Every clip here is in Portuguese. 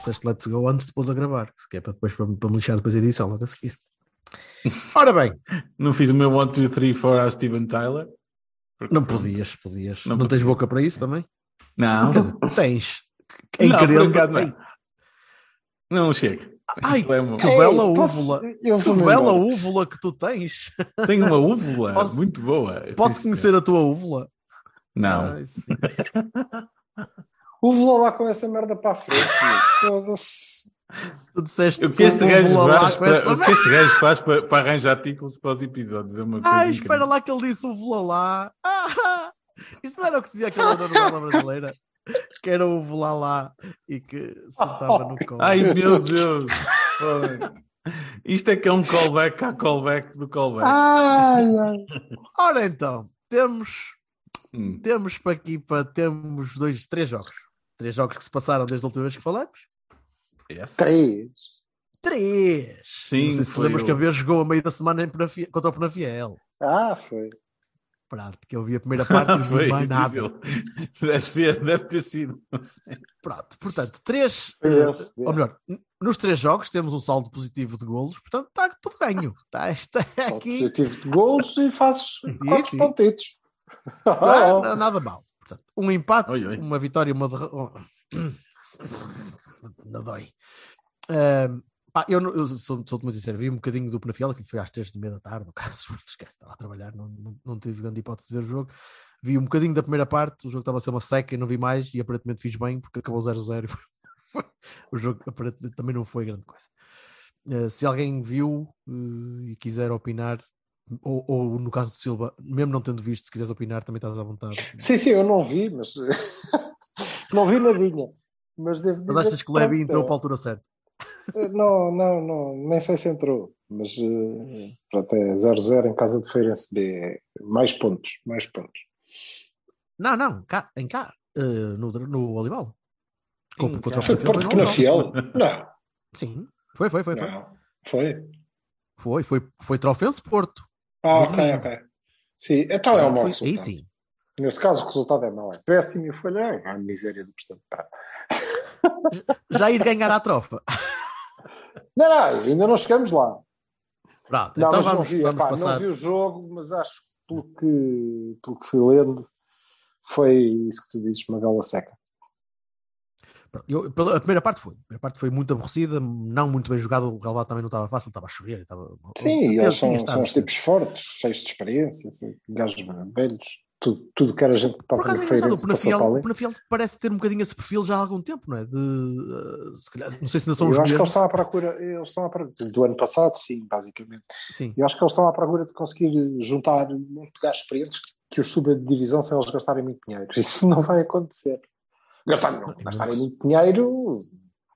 Disseste let's go antes de pôs a gravar, que é para depois para, para me lixar depois a edição logo a seguir. Ora bem, Não fiz o meu 1, 2, 3, 4 a Steven Tyler. Porque- não podias, podias. Não Não, tens boca para isso também? Não, Quer dizer, tens. Em Não, querendo. não. não chega. Ai, é que bela posso- úvula. eu Que bela embora. úvula que tu tens. Tem uma úvula Posso- muito boa. Posso conhecer a tua úvula? Não. Ai, sim. O vou lá com essa merda para a frente. Foda-se. Tu disseste O que este gajo faz, para, o que este gajo faz para, para arranjar títulos para os episódios é uma coisa Ai, incrível. espera lá que ele disse úvula lá. Ah, isso não era o que dizia aquela novela brasileira? Que era o lá lá e que sentava no colo. Ai meu Deus! Isto é que é um callback à callback do callback. Ai, ai. Ora então, temos, Hum. temos para aqui para temos dois, três jogos. Três jogos que se passaram desde a última vez que falamos. Yes. Três. Três! Sim, Não sei se lembras que a vez jogou a meio da semana Penafiel- contra o Penafiel. Ah, foi. Pronto, que eu vi a primeira parte e não vi Foi, mais nada. Deve ser, deve ter sido. Pronto, portanto, três, Foi eh, ou melhor, n- nos três jogos temos um saldo positivo de golos, portanto está tudo ganho. Está, está Só aqui, positivo de gols e fazes quatro pontitos. não é nada mal. Portanto, um empate, Oi, oi. uma vitória, uma derrota. Não dói. Pá, eu, não- eu sou, sou muito sincero, vi um bocadinho do Penafiel, que foi às três de meia da tarde, no caso, esquece, estava a trabalhar, não, não, não tive grande hipótese de ver o jogo. Vi um bocadinho da primeira parte, o jogo estava a ser uma seca e não vi mais, e aparentemente fiz bem, porque acabou 0-0. e foi- o jogo aparentemente também não foi grande coisa. Eh, se alguém viu eh, e quiser opinar, ou, ou no caso do Silva, mesmo não tendo visto, se quiseres opinar, também estás à vontade. Sim, sim, eu não vi, mas não vi nadinha. Mas devo dizer Mas achas que o Levi entrou é- para a altura certa? Eh, Não, não, não, nem sei se entrou, mas eh, pronto, é 0-0 em casa de Feirense B. Mais pontos, mais pontos. Não, não, cá, em cá, eh, no, no Olival. Em Contra- contra o Porto. Penafiel? Não, Sim, foi, foi, foi. Foi, não. Foi? foi, foi, foi Trofense Porto. Ah, ok, domingo. ok. Sim, então é um mau resultado. Aí sim. Nesse caso, o resultado é mau. É péssimo e lá. A miséria do. Pá. Já ir ganhar à trofa. Não, não, ainda não chegamos lá. Pronto, Não, então vamos, não vi, vamos epá, passar. não vi o jogo, mas acho que pelo que, pelo que fui lendo, foi isso que tu dizes, uma gala seca. Eu- pela- a primeira parte foi. A primeira parte foi muito aborrecida, não muito bem jogado. O relevado também não estava fácil, estava a chover. Estava... Sim, eles são, estado. são os tipos fortes, cheios de experiência, assim, gajos velhos, tudo, tudo que era gente que Por estava é engraçado, o Feirense passou Penafiel, o. Penafiel parece ter um bocadinho esse perfil já há algum tempo, não é? De, eh, se calhar, não sei se ainda são Eu os acho que eles mesmos. estão à procura, eles estão à procura, do ano passado, sim, basicamente. Sim. Eu acho que eles estão à procura de conseguir juntar muito de gajos experientes que os suba de divisão sem eles gastarem muito dinheiro. Isso não vai acontecer. Gastarem, não, gastarem muito dinheiro,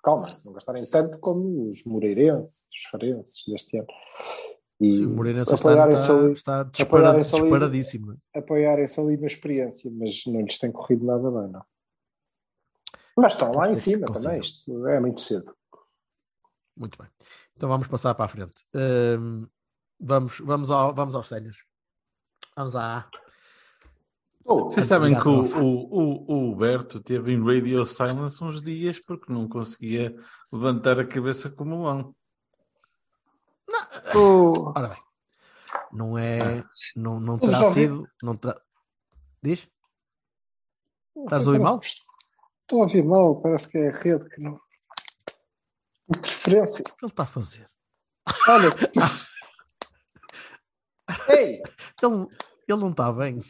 calma, não gastarem tanto como os moreirenses, os farenses deste ano. E Sim, o Moreirense está, está dispara, apoiarem-se ali. disparadíssimo. é? apoiarem-se ali na experiência, mas não lhes tem corrido nada bem, não. Mas estão lá em cima também, isto é muito cedo. Muito bem. Então vamos passar para a frente. Hum, vamos, vamos, ao, vamos aos séniores. Vamos à. Oh, Vocês sabem que o, o, o, o Berto teve em Radio Silence uns dias porque não conseguia levantar a cabeça como um lão. oh, Ora bem, não é. Não, não terá sido. Não terá... Diz? Estás a ouvir mal? que Estou a ouvir mal, parece que é a rede que não. Interferência. O que ele está a fazer? Olha, ei! Ele, ele não está bem.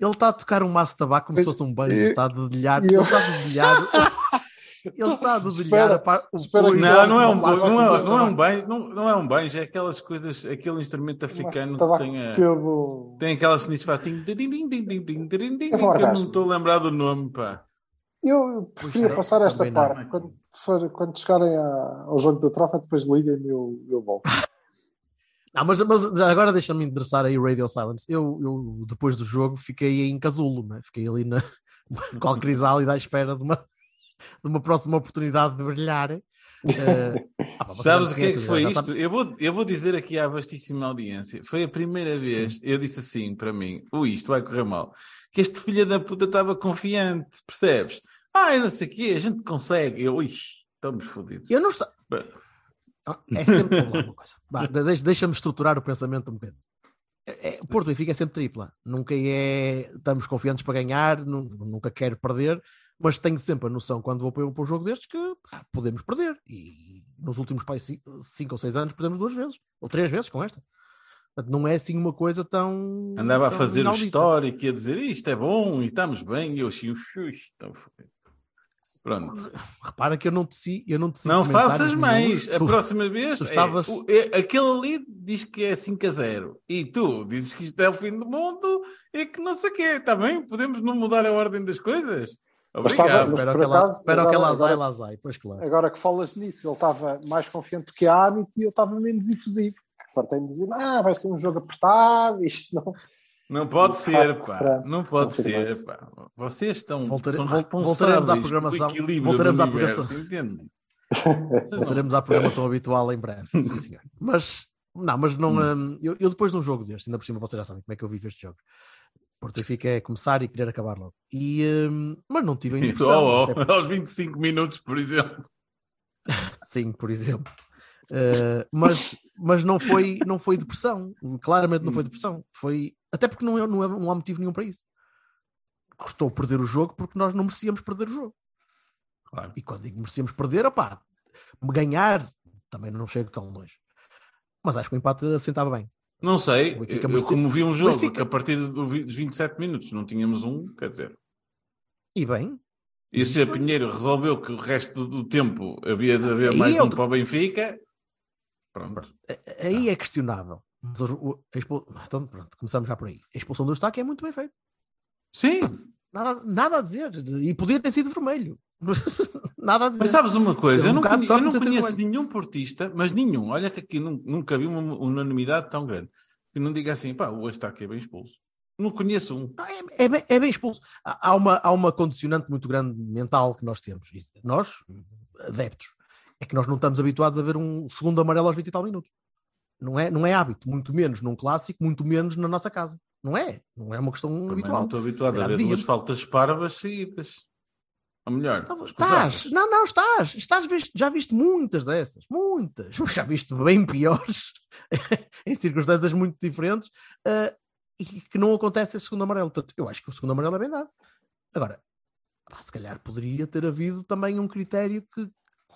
Ele está a tocar um maço de tabaco como se fosse um banho. eu- Está a dedilhar. eu- Ele está a dedilhar. Ele está a dedilhar Espera, a par... o espera que Não, não é um, não é, não é um bem, não, não é um já é aquelas coisas, aquele instrumento africano que tem, a, aquele- tem aquelas sinistras que faz que eu não estou a lembrar do nome, pá. Eu preferia é, passar esta também não. parte. Quando, for- quando chegarem a- ao jogo da troca, depois liguem-me e eu, eu volto. Não, mas, mas já agora deixa-me endereçar aí o Radio Silence. Eu, eu, depois do jogo, fiquei em casulo, né? fiquei ali na qual crisálida à espera de uma, de uma próxima oportunidade de brilhar. Eh, ah, Sabes o que é que foi isto? Eu vou, eu vou dizer aqui à vastíssima audiência. Foi a primeira vez, eu disse assim para mim: ui, isto vai correr mal. Que este filho da puta estava confiante, percebes? Ah, eu não sei o quê, a gente consegue. Eu, ui, estamos fodidos. Eu não estou. É sempre uma coisa. Deixa-me estruturar o pensamento um bocadinho. É, é, o Porto Benfica é sempre tripla. Nunca é. Estamos confiantes para ganhar, nu- nunca quero perder, mas tenho sempre a noção quando vou para, um jogo destes que podemos perder. E nos últimos 5 ou 6 anos perdemos duas vezes, ou três vezes com esta. Portanto, não é assim uma coisa tão. Andava a tão fazer o inaudita. histórico e a dizer isto é bom e estamos bem. E eu assim, "Ux, estão. Pronto. Repara que eu não teci, eu não teci Não faças mais. A Tu- próxima vez, tu é, estavas- o- é- aquele ali diz que é 5 a 0 e tu dizes que isto é o fim do mundo e que não sei o quê. Está bem? Podemos não mudar a ordem das coisas? Mas estava- Obrigado. mas Espera por que ela- acaso, espera que agora- ela azai, agora- ela azai. Pois claro. Agora que falas nisso, ele estava mais confiante do que a Amit e eu estava menos efusivo. Fartei-me dizer, ah, vai ser um jogo apertado, isto não. Não pode De ser, pá. para Não pode ser, pá. Vocês estão Voltare- são voltaremos à programação- equilíbrio voltaremos à programação. entende? Voltaremos à programação habitual em breve. Sim, senhor. Mas, não, mas não. hum, eu, eu depois de um jogo deste, ainda por cima vocês já sabem como é que eu vivo estes jogos. Porto Benfica é começar e querer acabar logo. E, hum, mas não tive a impressão. Oh, oh, até porque- aos 25 minutos, por exemplo. Sim, por exemplo. Uh, mas mas não, foi, não foi depressão. Claramente não foi depressão. Foi, até porque não, é, não, é, não há motivo nenhum para isso. Custou perder o jogo porque nós não merecíamos perder o jogo. Claro. E quando digo merecíamos perder, opá, ganhar também não chego tão longe. Mas acho que o empate assentava bem. Não sei, Benfica eu como vi um jogo Benfica- que a partir dos 27 minutos não tínhamos um, quer dizer, E bem, e se a Pinheiro resolveu que o resto do, tempo havia de haver mais é um para o Benfica, pronto. aí é questionável. Mas o- expul- Então, pronto, começamos já por aí. A expulsão do Eustáquio é muito bem feita. Sim, Nada, nada a dizer. E podia ter sido vermelho. nada a dizer. mas sabes uma coisa, Teve eu um não, conhe- eu não conheço nenhum portista, mas nenhum, olha que aqui nun- nunca vi uma unanimidade tão grande, que não diga assim, pá, o está aqui é bem expulso. Não conheço um. Não, é, é bem, é bem expulso. Há, uma, há uma condicionante muito grande mental que nós temos. Nós, adeptos, é que nós não estamos habituados a ver um segundo amarelo aos 20 e tal minutos. Não é, não é hábito, muito menos num clássico, muito menos na nossa casa. Não é. Não é uma questão Também não habitual. estou habituado a ver duas faltas parvas seguidas. Ou melhor, Não, estás, não, não, estás, estás visto, já viste muitas dessas, muitas, já viste bem piores, em circunstâncias muito diferentes, eh, e que não acontece esse segundo amarelo. Portanto, eu acho que o segundo amarelo é bem dado. Agora, pá, se calhar poderia ter havido também um critério que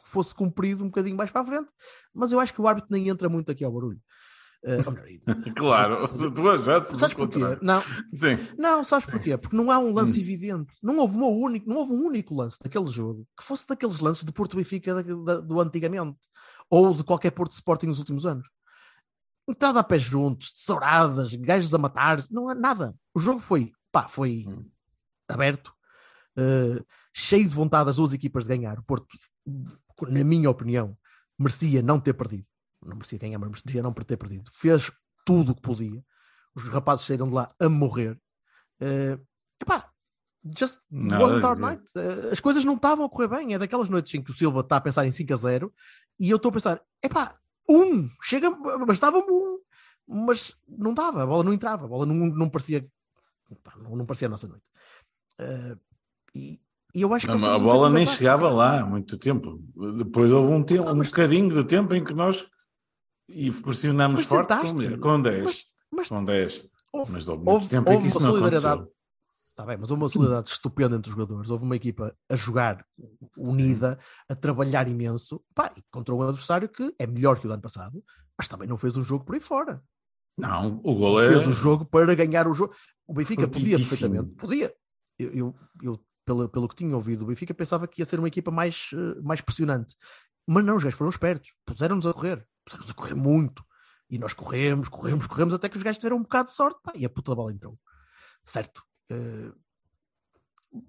fosse cumprido um bocadinho mais para a frente, mas eu acho que o árbitro nem entra muito aqui ao barulho. Eh, Claro, tu já sabes porquê? Não, Sim. não, sabes porquê? Porque não há um lance evidente. Não houve, uma única, não houve um único lance daquele jogo que fosse daqueles lances de Porto Benfica do antigamente ou de qualquer Porto Sporting nos últimos anos. Entrada a pés juntos, tesouradas, gajos a matar-se, não há nada. O jogo foi, pá, foi Hum. aberto, eh, cheio de vontade das duas equipas de ganhar. O Porto, na minha opinião, merecia não ter perdido. Não merecia ganhar, mas merecia não ter perdido. Fez tudo o que podia. Os rapazes saíram de lá a morrer. Eh, epá, just Nada wasn't our night. Eh, as coisas não estavam a correr bem. É daquelas noites em que o Silva está a pensar em 5 a 0 e eu estou a pensar, epá, um, chega, bastava um, mas não dava, a bola não entrava, a bola não, não parecia não, não parecia a nossa noite. Eh, e, e eu acho que Não, a bola nem chegava lá há muito tempo. Depois houve um, tempo, Não, um bocadinho de tempo em que nós e pressionámos forte com, com 10. Mas, mas Com 10. houve, Mas houve muito houve- tempo em houve que isso não aconteceu. Tá bem, mas houve uma solidariedade estupenda entre os jogadores. Houve uma equipa a jogar unida, a trabalhar imenso, pá, contra um adversário que é melhor que o do ano passado, mas também não fez um jogo por aí fora. Não, o gol é. Fez o jogo para ganhar o jogo. O Benfica podia perfeitamente, podia. Eu, eu, eu pelo, pelo que tinha ouvido do Benfica, pensava que ia ser uma equipa mais, eh, mais pressionante. Mas não, os gajos foram espertos, puseram-nos a correr, puseram-nos a correr muito. E nós corremos, corremos, corremos, até que os gajos tiveram um bocado de sorte, pá, e a puta bola entrou. Certo. Eh,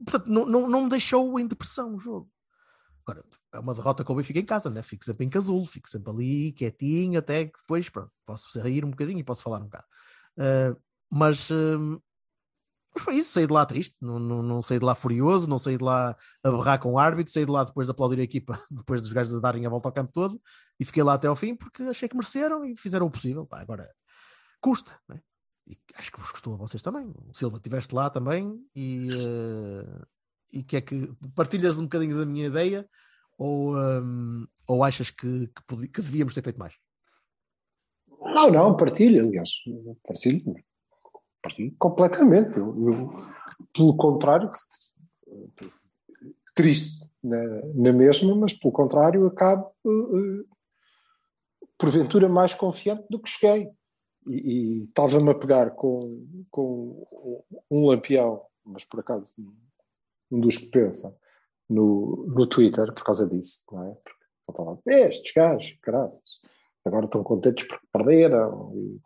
portanto, não, não, não deixou em depressão o jogo. Agora, é uma derrota com o Benfica em casa, né? Fico sempre em casulo, fico sempre ali, quietinho, até que depois, pronto, posso sair um bocadinho e posso falar um bocado. Uh, mas, uh, foi isso, saí de lá triste, não, não, não saí de lá furioso, não saí de lá a berrar com o árbitro, saí de lá depois de aplaudir a equipa, depois dos gajos darem a volta ao campo todo, e fiquei lá até ao fim porque achei que mereceram e fizeram o possível. Pá, agora, custa, né? E acho que vos custou a vocês também. O Silva, estiveste lá também e, uh, e que é que partilhas um bocadinho da minha ideia ou, um, ou achas que, que, que, devíamos ter feito mais? Não, não, partilho, aliás, partilho, partilho completamente. Eu, eu, pelo contrário, triste na, na, mesma, mas pelo contrário, acabo uh, porventura mais confiante do que cheguei. E, estava-me a pegar com, com um lampião, mas por acaso um dos que pensa, no, no Twitter por causa disso, não é? Porque a estes gajos, graças, agora estão contentes porque perderam. E,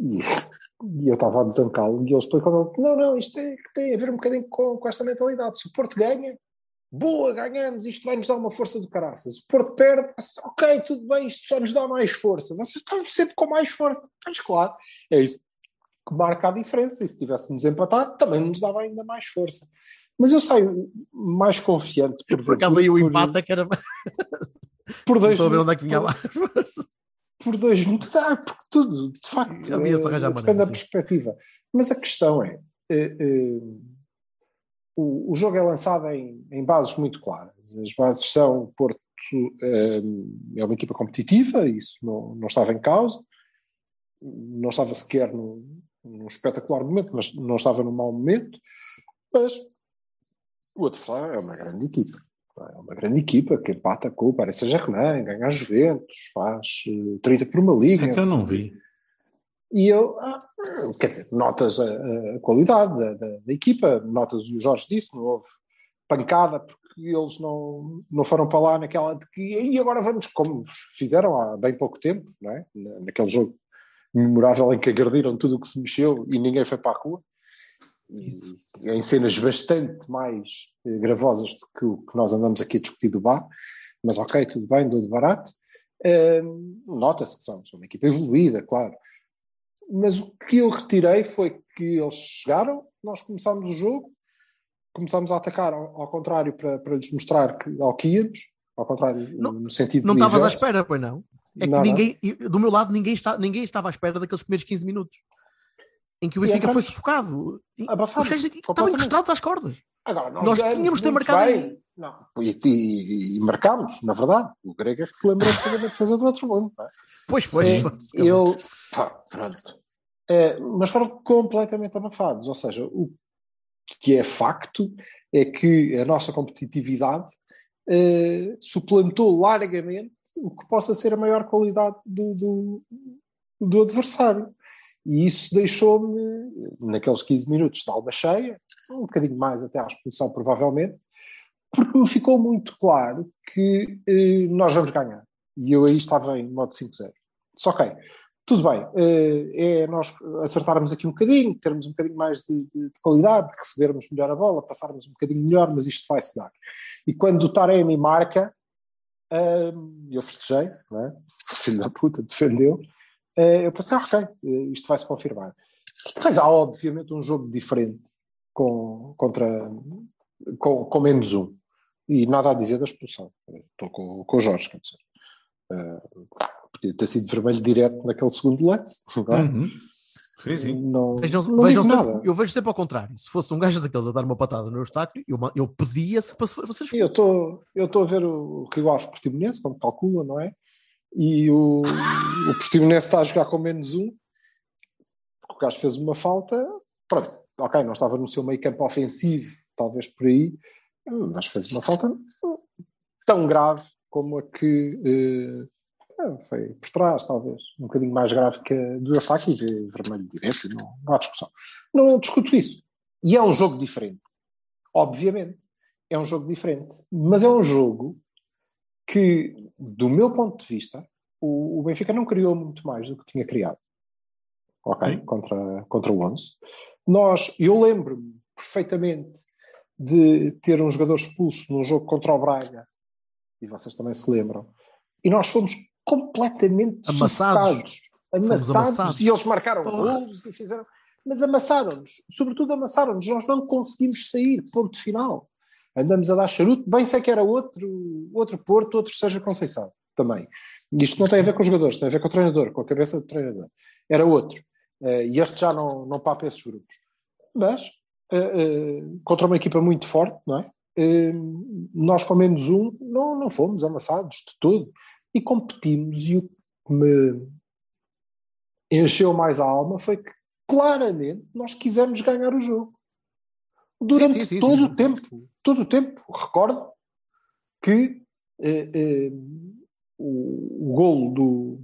e, e eu estava a desancá-lo e ele explicou não, não, isto é, tem a ver um bocadinho com, com esta mentalidade. Se o Porto ganha, boa, ganhamos, isto vai nos dar uma força do caraças. O Porto perde, ok, tudo bem, isto só nos dá mais força. Vocês estão sempre com mais força. Mas claro, é isso que marca a diferença. E se tivéssemos empatado, também nos dava ainda mais força. Mas eu saio mais confiante. Por, por acaso aí o empate é que era. por dois. Estou a ver onde é que vinha lá. Por dois muito dá, porque tudo, de facto, depende da perspectiva. Mas a questão é, é, é o, o, jogo é lançado em, em, bases muito claras. As bases são Porto é, é uma equipa competitiva, isso não, não estava em causa, não estava sequer num, num espetacular momento, mas não estava num mau momento, mas o adversário é uma grande equipa. É uma grande equipa que empata com o Paris Saint-Germain, ganha a Juventus, faz 30 eh, por uma liga. Isso é que eu não vi. E eu, ah, quer dizer, notas a, a qualidade da, da, da, equipa, notas, o Jorge disse, não houve pancada porque eles não, não foram para lá naquela de que, e agora vamos, como fizeram há bem pouco tempo, não é? naquele jogo memorável em que agrediram tudo o que se mexeu e ninguém foi para a rua. Isso. em cenas bastante mais eh, gravosas do que o que nós andamos aqui a discutir do bar, mas ok, tudo bem, dou de barato. Uh, Nota-se que são, são uma equipa evoluída, claro. Mas o que eu retirei foi que eles chegaram, nós começámos o jogo, começámos a atacar ao, ao contrário para, para lhes mostrar que, ao que íamos, ao contrário, não, no sentido Não estavas à espera, pois não? É que não, ninguém, não. do meu lado, ninguém, está, ninguém estava à espera daqueles primeiros 15 minutos em que o Benfica foi sufocado. Os gajos estavam encostados às cordas. Agora, nós, nós tínhamos de ter marcado. Bem. Não. E, e, e, marcámos, na verdade. O Grego é que se lembrou de fazer a defesa do outro mundo. É? Pois foi. É, ele, pá, pronto. É, mas foram completamente abafados. Ou seja, o que é facto é que a nossa competitividade é, suplantou largamente o que possa ser a maior qualidade do, do, do adversário. E isso deixou-me, naqueles 15 minutos de alma cheia, um bocadinho mais até à expulsão, provavelmente, porque me ficou muito claro que eh, nós vamos ganhar. E eu aí estava em modo 5-0. Só ok, tudo bem, eh, é nós acertarmos aqui um bocadinho, termos um bocadinho mais de, de, de, qualidade, recebermos melhor a bola, passarmos um bocadinho melhor, mas isto vai-se dar. E quando o Taremi marca, eh, eu festejei, não é? filho da puta defendeu, eu pensei, ok, eh, isto vai se confirmar. Mas há, obviamente, um jogo diferente com, contra, com, com menos um. E nada a dizer da expulsão. Estou com, com o Jorge, quer dizer. Uh, podia ter sido vermelho direto naquele segundo lance. É? Uhum. Sim, sim. Não, vejam, não vejam sempre, eu vejo sempre ao contrário. Se fosse um gajo daqueles a dar uma patada no obstáculo, eu, eu pedia-se para vocês. Eu estou a ver o Rio Ave Portimonense, como calcula, não é? E o, o Portimonense está a jogar com menos um, o gajo fez uma falta, pronto, ok, não estava no seu meio campo ofensivo, talvez por aí, mas fez uma falta tão grave como a que uh, foi por trás, talvez, um bocadinho mais grave que a do Eustáquio, vermelho direto, não, não há discussão. Não discuto isso. E é um jogo diferente. Obviamente, é um jogo diferente, mas é um jogo que, do meu ponto de vista, o, o Benfica não criou muito mais do que tinha criado. Ok? Contra, contra o 11. Nós, eu lembro-me perfeitamente de ter um jogador expulso num jogo contra o Braga, e vocês também se lembram, e nós fomos completamente Amassados. amassados, amassados. e eles marcaram golos e fizeram. Mas amassaram-nos, sobretudo amassaram-nos, nós não conseguimos sair, ponto final. Andamos a dar charuto, bem sei que era outro, outro Porto, outro Seja Conceição, também. Isto não tem a ver com os jogadores, tem a ver com o treinador, com a cabeça do treinador. Era outro. Eh, e este já não, não papa esses grupos. Mas, eh, eh, contra uma equipa muito forte, não é? Nós com menos um não, não fomos amassados de todo. E competimos, e o que me encheu mais a alma foi que claramente nós quisemos ganhar o jogo. Durante Sim, sim, sim, todo o tempo, todo o tempo, recordo que eh, eh, o, o golo do,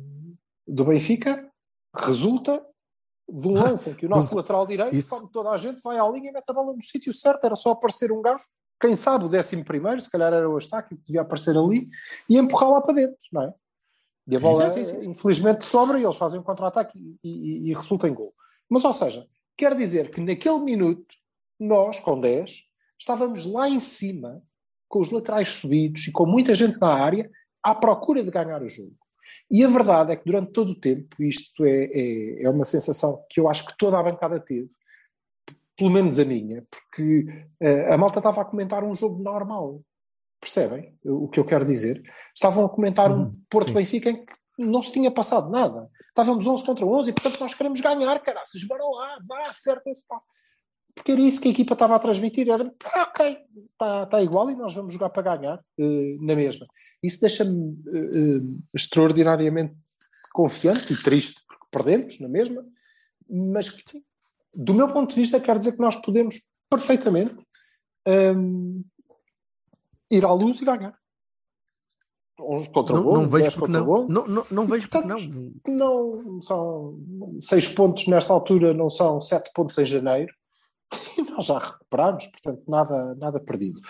do Benfica resulta de um lance em que o nosso lateral direito, isso. como toda a gente, vai à linha e mete a bola no sítio certo, era só aparecer um gajo, quem sabe o décimo primeiro, se calhar era o Eustáquio que devia aparecer ali, e empurrar lá para dentro, não é? E a bola, sim, sim, sim. infelizmente, sobra e eles fazem um contra-ataque e, e- e resulta em gol. Mas, ou seja, quer dizer que naquele minuto, nós, com 10, estávamos lá em cima, com os laterais subidos e com muita gente na área, à procura de ganhar o jogo. E a verdade é que durante todo o tempo, isto é, é, é uma sensação que eu acho que toda a bancada teve, pelo menos a minha, porque eh, a malta estava a comentar um jogo normal. Percebem o que eu quero dizer? Estavam a comentar um Uhum, Porto sim. Benfica em que não se tinha passado nada. Estávamos 11 contra 11 e, portanto, nós queremos ganhar, caraças. Bora lá, vá, acerta esse passo. Porque era isso que a equipa estava a transmitir. Era, "Ah, ok, está tá igual e nós vamos jogar para ganhar eh, na mesma. Isso deixa-me eh, extraordinariamente confiante e triste, porque perdemos na mesma, mas do meu ponto de vista, quer dizer que nós podemos perfeitamente hum, ir à luz e ganhar. 11 contra Não, não 11, vejo 10 porque contra não. 11. Não, não, não vejo porque Portanto, não. não são seis pontos nesta altura, não são sete pontos em janeiro. E nós já recuperamos, portanto, nada, nada perdido.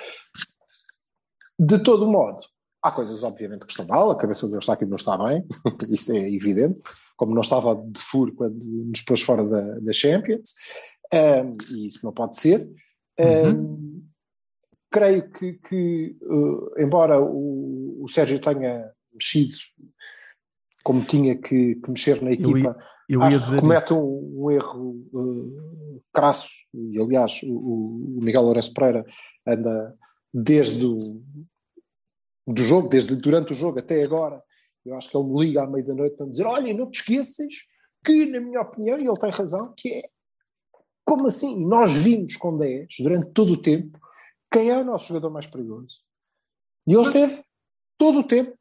De todo modo, há coisas obviamente que estão mal, a cabeça do Eustáquio não está bem, isso é evidente, como não estava de furo quando nos pôs fora da, da Champions, um, e isso não pode ser. Um, Creio que, que uh, embora o, o Sérgio tenha mexido como tinha que, que mexer na Eu equipa, eu ia acho que comete um, um erro uh, crasso, e aliás o, o Miguel Lourenço Pereira anda desde o do jogo, desde durante o jogo até agora, eu acho que ele me liga à meia da noite para me dizer, olha, não te esqueças que, na minha opinião, e ele tem razão, que é como assim? Nós vimos com 10, durante todo o tempo, quem é o nosso jogador mais perigoso. E ele esteve todo o tempo,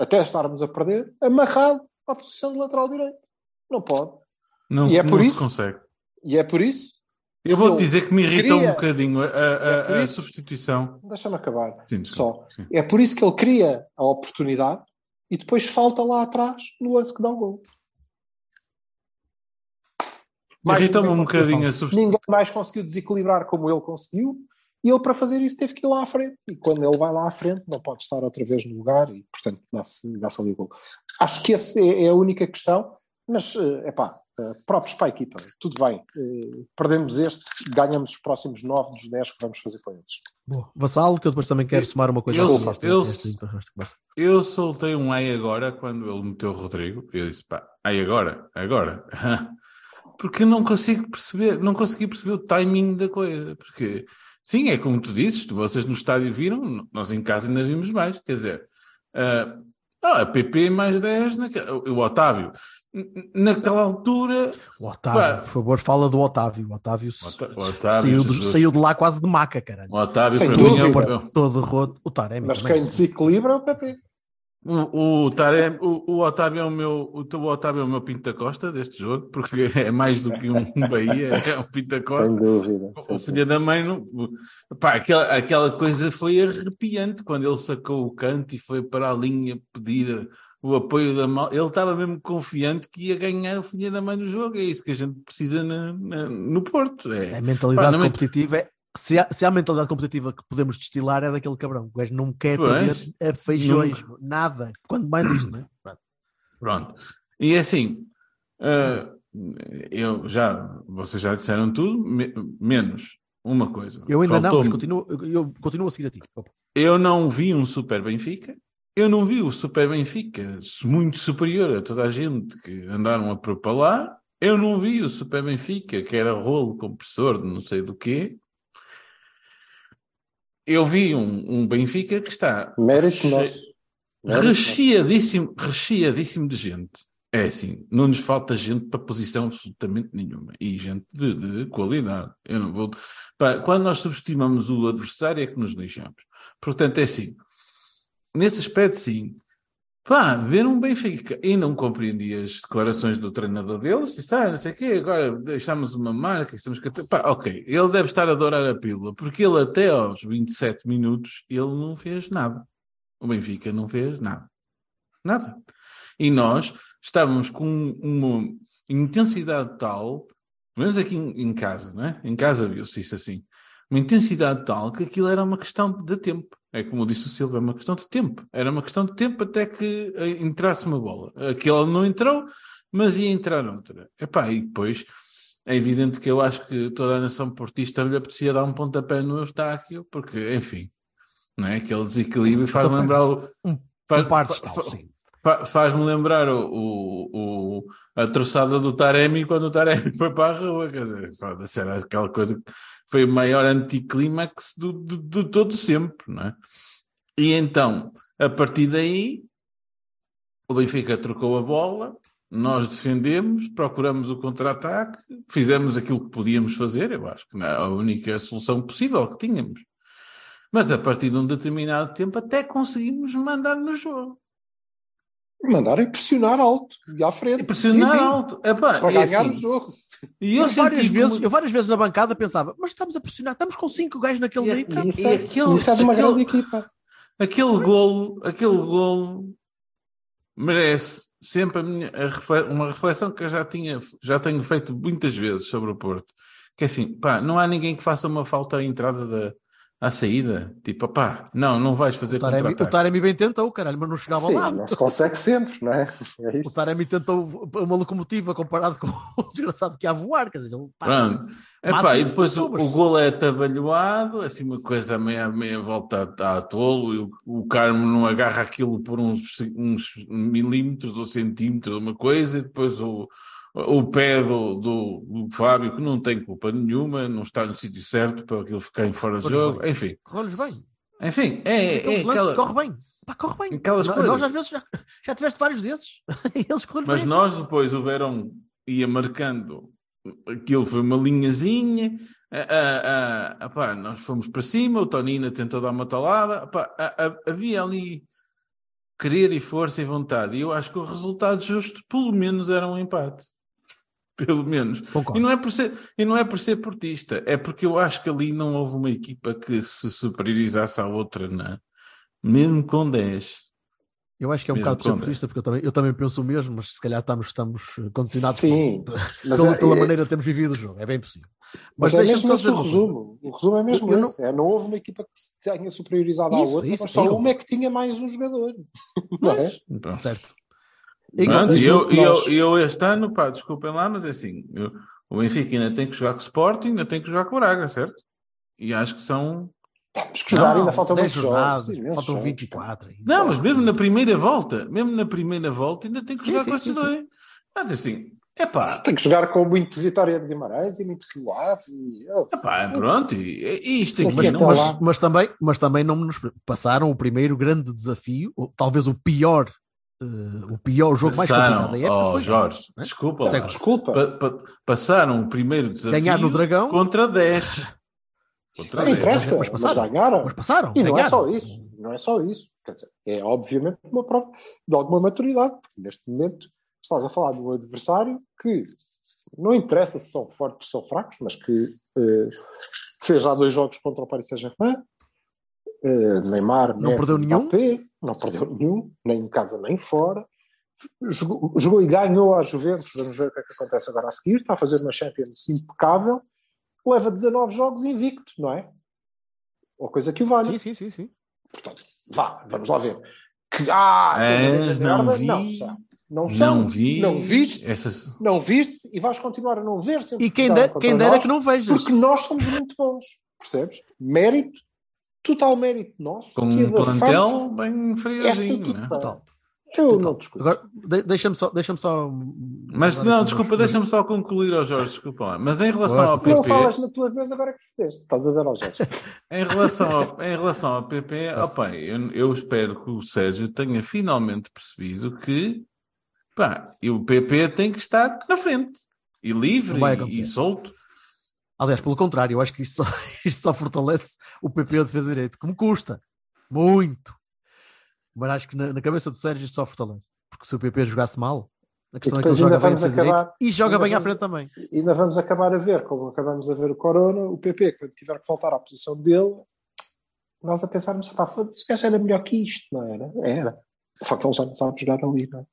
até estarmos a perder, amarrado à posição de lateral direito. Não pode. Não, E é por não isso- se consegue. E é por isso, Eu vou Eu dizer que me irritou queria- um bocadinho a, a- É a- isso- substituição. deixa-me acabar. Sim, Só. sim. É por isso que ele cria a oportunidade e depois falta lá atrás no lance que dá o gol. Ninguém um bocadinho a substituição. Ninguém mais conseguiu desequilibrar como ele conseguiu e ele para fazer isso teve que ir lá à frente. E quando ele vai lá à frente não pode estar outra vez no lugar e portanto dá-se dá ali o gol. Acho que essa é, é a única questão, mas é pá, próprios para a equipa, tudo bem. Eh, perdemos este, ganhamos os próximos 9 dos 10 que vamos fazer com eles. Boa. Vassalo, que eu depois também quero Eu- somar uma coisa eu- eu-. Eu soltei um ai agora quando ele meteu o Rodrigo. Eu disse, pá, ai agora, agora. Porque não consigo perceber, não consegui perceber o timing da coisa. Porque, sim, é como tu dizes, vocês no estádio viram, nós em casa ainda vimos mais. Quer dizer, ah, a PP mais 10, naquela, o Otávio. Naquela altura, O Otávio, Pá. por favor, fala do Otávio. O Otávio, o Otávio, saiu, de, saiu de lá quase de maca, caralho. o Otávio Sem para mim é Todo roto. O Taremi Mas também. quem desequilibra é o PP. O, o, Tarem, o, o Otávio é o meu o teu Otávio é o meu Pinta Costa deste jogo, porque é mais do que um Bahia, é um Pinta Costa. Sem dúvida. O filho da mãe, não, pá, aquela, aquela coisa foi arrepiante quando ele sacou o canto e foi para a linha pedir o apoio da mão. Ele estava mesmo confiante que ia ganhar o filho da mãe no jogo. É isso que a gente precisa na- na- no Porto. É, A mentalidade Pá, competitiva é, se há, se há mentalidade competitiva que podemos destilar é daquele cabrão. O gajo não quer Pois. perder a feijões, nada. Quando mais isto, não é? Pronto. Pronto. E assim, eh, eu já, vocês já disseram tudo, me- menos uma coisa. Eu ainda não, mas continuo, eu, eu continuo a seguir a ti. Opa. Eu não vi um Super Benfica. Eu não vi o Super Benfica muito superior a toda a gente que andaram a propalar. Eu não vi o Super Benfica, que era rolo compressor de não sei do quê. Eu vi um, um Benfica que está Mérito nosso. Mérito recheadíssimo, recheadíssimo de gente. É assim, não nos falta gente para posição absolutamente nenhuma. E gente de, de qualidade. Eu não vou... Pá, quando nós subestimamos o adversário é que nos lixamos. Portanto, é assim. Nesse aspecto, sim. Pá, ver um Benfica. E não compreendi as declarações do treinador deles. Disse, ah, não sei o quê, agora deixamos uma marca. Estamos. Pá, ok. Ele deve estar a adorar a pílula. Porque ele até aos 27 minutos, ele não fez nada. O Benfica não fez nada. Nada. E nós estávamos com uma intensidade tal, pelo menos aqui em casa, não é? Em casa viu-se isso assim. Uma intensidade tal que aquilo era uma questão de tempo. É como disse o Silva, é uma questão de tempo. Era uma questão de tempo até que eh, entrasse uma bola. Aquela não entrou, mas ia entrar outra. Epá, e depois é evidente que eu acho que toda a nação portista lhe aprecia dar um pontapé no Eustáquio, porque, enfim, não é? Aquele desequilíbrio faz lembrar o. faz- Um Faz-me lembrar o, o, o- a troçada do Taremi quando o Taremi foi para a rua, quer dizer, era aquela coisa que foi o maior anticlímax do, todo sempre, não é? E então, a partir daí, o Benfica trocou a bola, nós defendemos, procuramos o contra-ataque, fizemos aquilo que podíamos fazer, eu acho que não é a única solução possível que tínhamos. Mas a partir de um determinado tempo até conseguimos mandar no jogo. Mandar e pressionar alto e à frente. E pressionar Sim, sim. alto. Epá, Para é ganhar assim, o jogo. E eu, Eu várias, vezes, eu várias vezes na bancada pensava, mas estamos a pressionar, estamos com cinco gajos naquele E- meio. e- Isso e é, aquele- isso é de uma aquele- grande equipa. aquele golo, aquele golo merece sempre a minha, a refle- uma reflexão que eu já tinha, já tenho feito muitas vezes sobre o Porto. Que é assim, pá, não há ninguém que faça uma falta à entrada da à saída. Tipo, pá, não, não vais fazer O Taremi, o. Taremi bem tentou, caralho, mas não chegava Sim, lá. não se consegue sempre, não é? É O. Taremi tentou uma locomotiva comparado com o desgraçado que ia a voar, quer dizer, ele, pá, Pronto. Epá, e depois o, o golo é atabalhoado, assim uma coisa meia, meia volta a, a tolo, e o, o Carmo não agarra aquilo por uns, uns milímetros ou centímetros, uma coisa, e depois o, o pé do, do, do Fábio, que não tem culpa nenhuma, não está no sítio certo para aquilo ficar em fora de jogo, bem. enfim, correu-lhes bem. enfim, é, é, lances aquela- corre bem. Pá, corre bem. aquelas Nós- coisas. Nós às vezes já, já tiveste vários desses. Eles correram Mas bem. nós depois o Verão ia marcando, aquilo foi uma linhazinha, a, a, a, pá, nós fomos para cima, o Tonina tentou dar uma talada, pá, havia ali querer e força e vontade, e eu acho que o resultado justo, pelo menos, era um empate. Pelo menos. Concordo. E não, é por ser, e não é por ser portista, é porque eu acho que ali não houve uma equipa que se superiorizasse à outra, na, mesmo com 10. Eu acho que é um Mesmo bocado por ser quando é. portista, porque eu também, eu também penso o mesmo, mas se calhar estamos, estamos condicionados Sim, por- mas pela, é- pela é- maneira de termos vivido o jogo. É bem possível. Mas, é deixa-me mesmo só esse o resumo. O resumo é mesmo Eu- eu não- esse. É, não houve uma equipa que se tenha superiorizado à Isso, outra, isso, mas só eu- uma é que tinha mais um jogador. Não é? Pronto. Certo. Isso e eu, e eu, e eu este ano, pá, desculpem lá, mas é assim, eu- o Benfica ainda tem que jogar com o Sporting, ainda tem que jogar com o Braga, certo? E acho que são. Temos que jogar, Não, ainda faltam 10 muitos jogos. jornadas, imensos faltam jogos. 24. ainda. Não, mas mesmo na primeira volta, mesmo na primeira volta, ainda tem que Sim, jogar sim, com sim, esses dois. Mas assim, é pá, Tem que jogar com muito Vitória de Guimarães e muito Rio Ave. E, oh, pronto, e, e isto aqui mas não. mas, mas também, mas também não nos passaram o primeiro grande desafio, ou talvez o pior, eh, o pior jogo mais complicado Passaram, da época. oh foi Jorge, né? desculpa, Até. Desculpa. Pa- pa- passaram o primeiro desafio Ganhar no Dragão. contra 10. Contra Não 10. interessa, mas mas, passaram. ganharam. Mas passaram. E não é ganharam. só isso. Não é só isso. Quer dizer, é obviamente uma prova de alguma maturidade, porque neste momento estás a falar de um adversário que não interessa se são fortes ou são fracos, mas que eh, fez já dois jogos contra o Paris Saint-Germain. Eh, Neymar Não Messi, perdeu nenhum? Mbappé, não perdeu nenhum, nem em casa nem fora. Jogou, jogou e ganhou à Juventus. Vamos ver o que é que acontece agora a seguir. Está a fazer uma Champions impecável. leva 19 jogos invicto, não é? Ou coisa que o valha. Sim, sim, sim, sim. Portanto, vá, vamos lá ver. Que, ah, É, não merda, vi. Não, são. não são. Não vi. Não viste. Essas... Não viste e vais continuar a não ver sempre E quem, que der, quem dera nós, que não vejas. Porque nós somos muito bons, percebes? Mérito, total mérito nosso. Com um plantel bem friozinho, né? Total. Eu Total. não discuto. Agora, de- deixa-me só. Deixa só Mas agora não, desculpa, deixa-me só concluir, ó Jorge, desculpa lá. Mas em relação Força, ao Não PP, falas na tua vez agora que fizeste. Estás a ver ao Jorge. em relação ao, em relação ao PP, opa, eu, eu espero que o Sérgio tenha finalmente percebido que pá, e o PP tem que estar na frente e livre Não e, e solto. Aliás, pelo contrário, eu acho que isto só, só fortalece o PP a defesa direito, que me custa muito. Mas acho que na, na cabeça do Sérgio isto só fortalece. Porque se o PP jogasse mal, a questão é que ele joga bem a defesa acabar- direito e joga bem à vamos- frente também. Ainda vamos acabar a ver, como acabamos a ver o Corona, o PP, quando tiver que voltar à posição dele, nós a pensarmos, pá, foda-se, o gajo era melhor que isto, não era? Era. Só que ele já não sabe jogar ali, não é?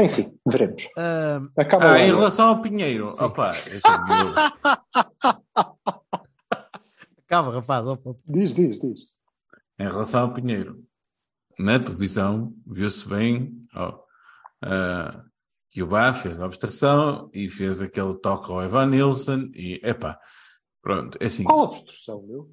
Enfim, veremos. Ahm, Acaba Ah, em relação ao Pinheiro, opa, assim, eu- acaba, rapaz. opa. Diz, diz, diz. em relação ao Pinheiro, na televisão viu-se bem ó, ah, que o Bá fez a obstrução e fez aquele toque ao Evan Nilsson e epá, pronto, é assim. Qual a obstrução, meu?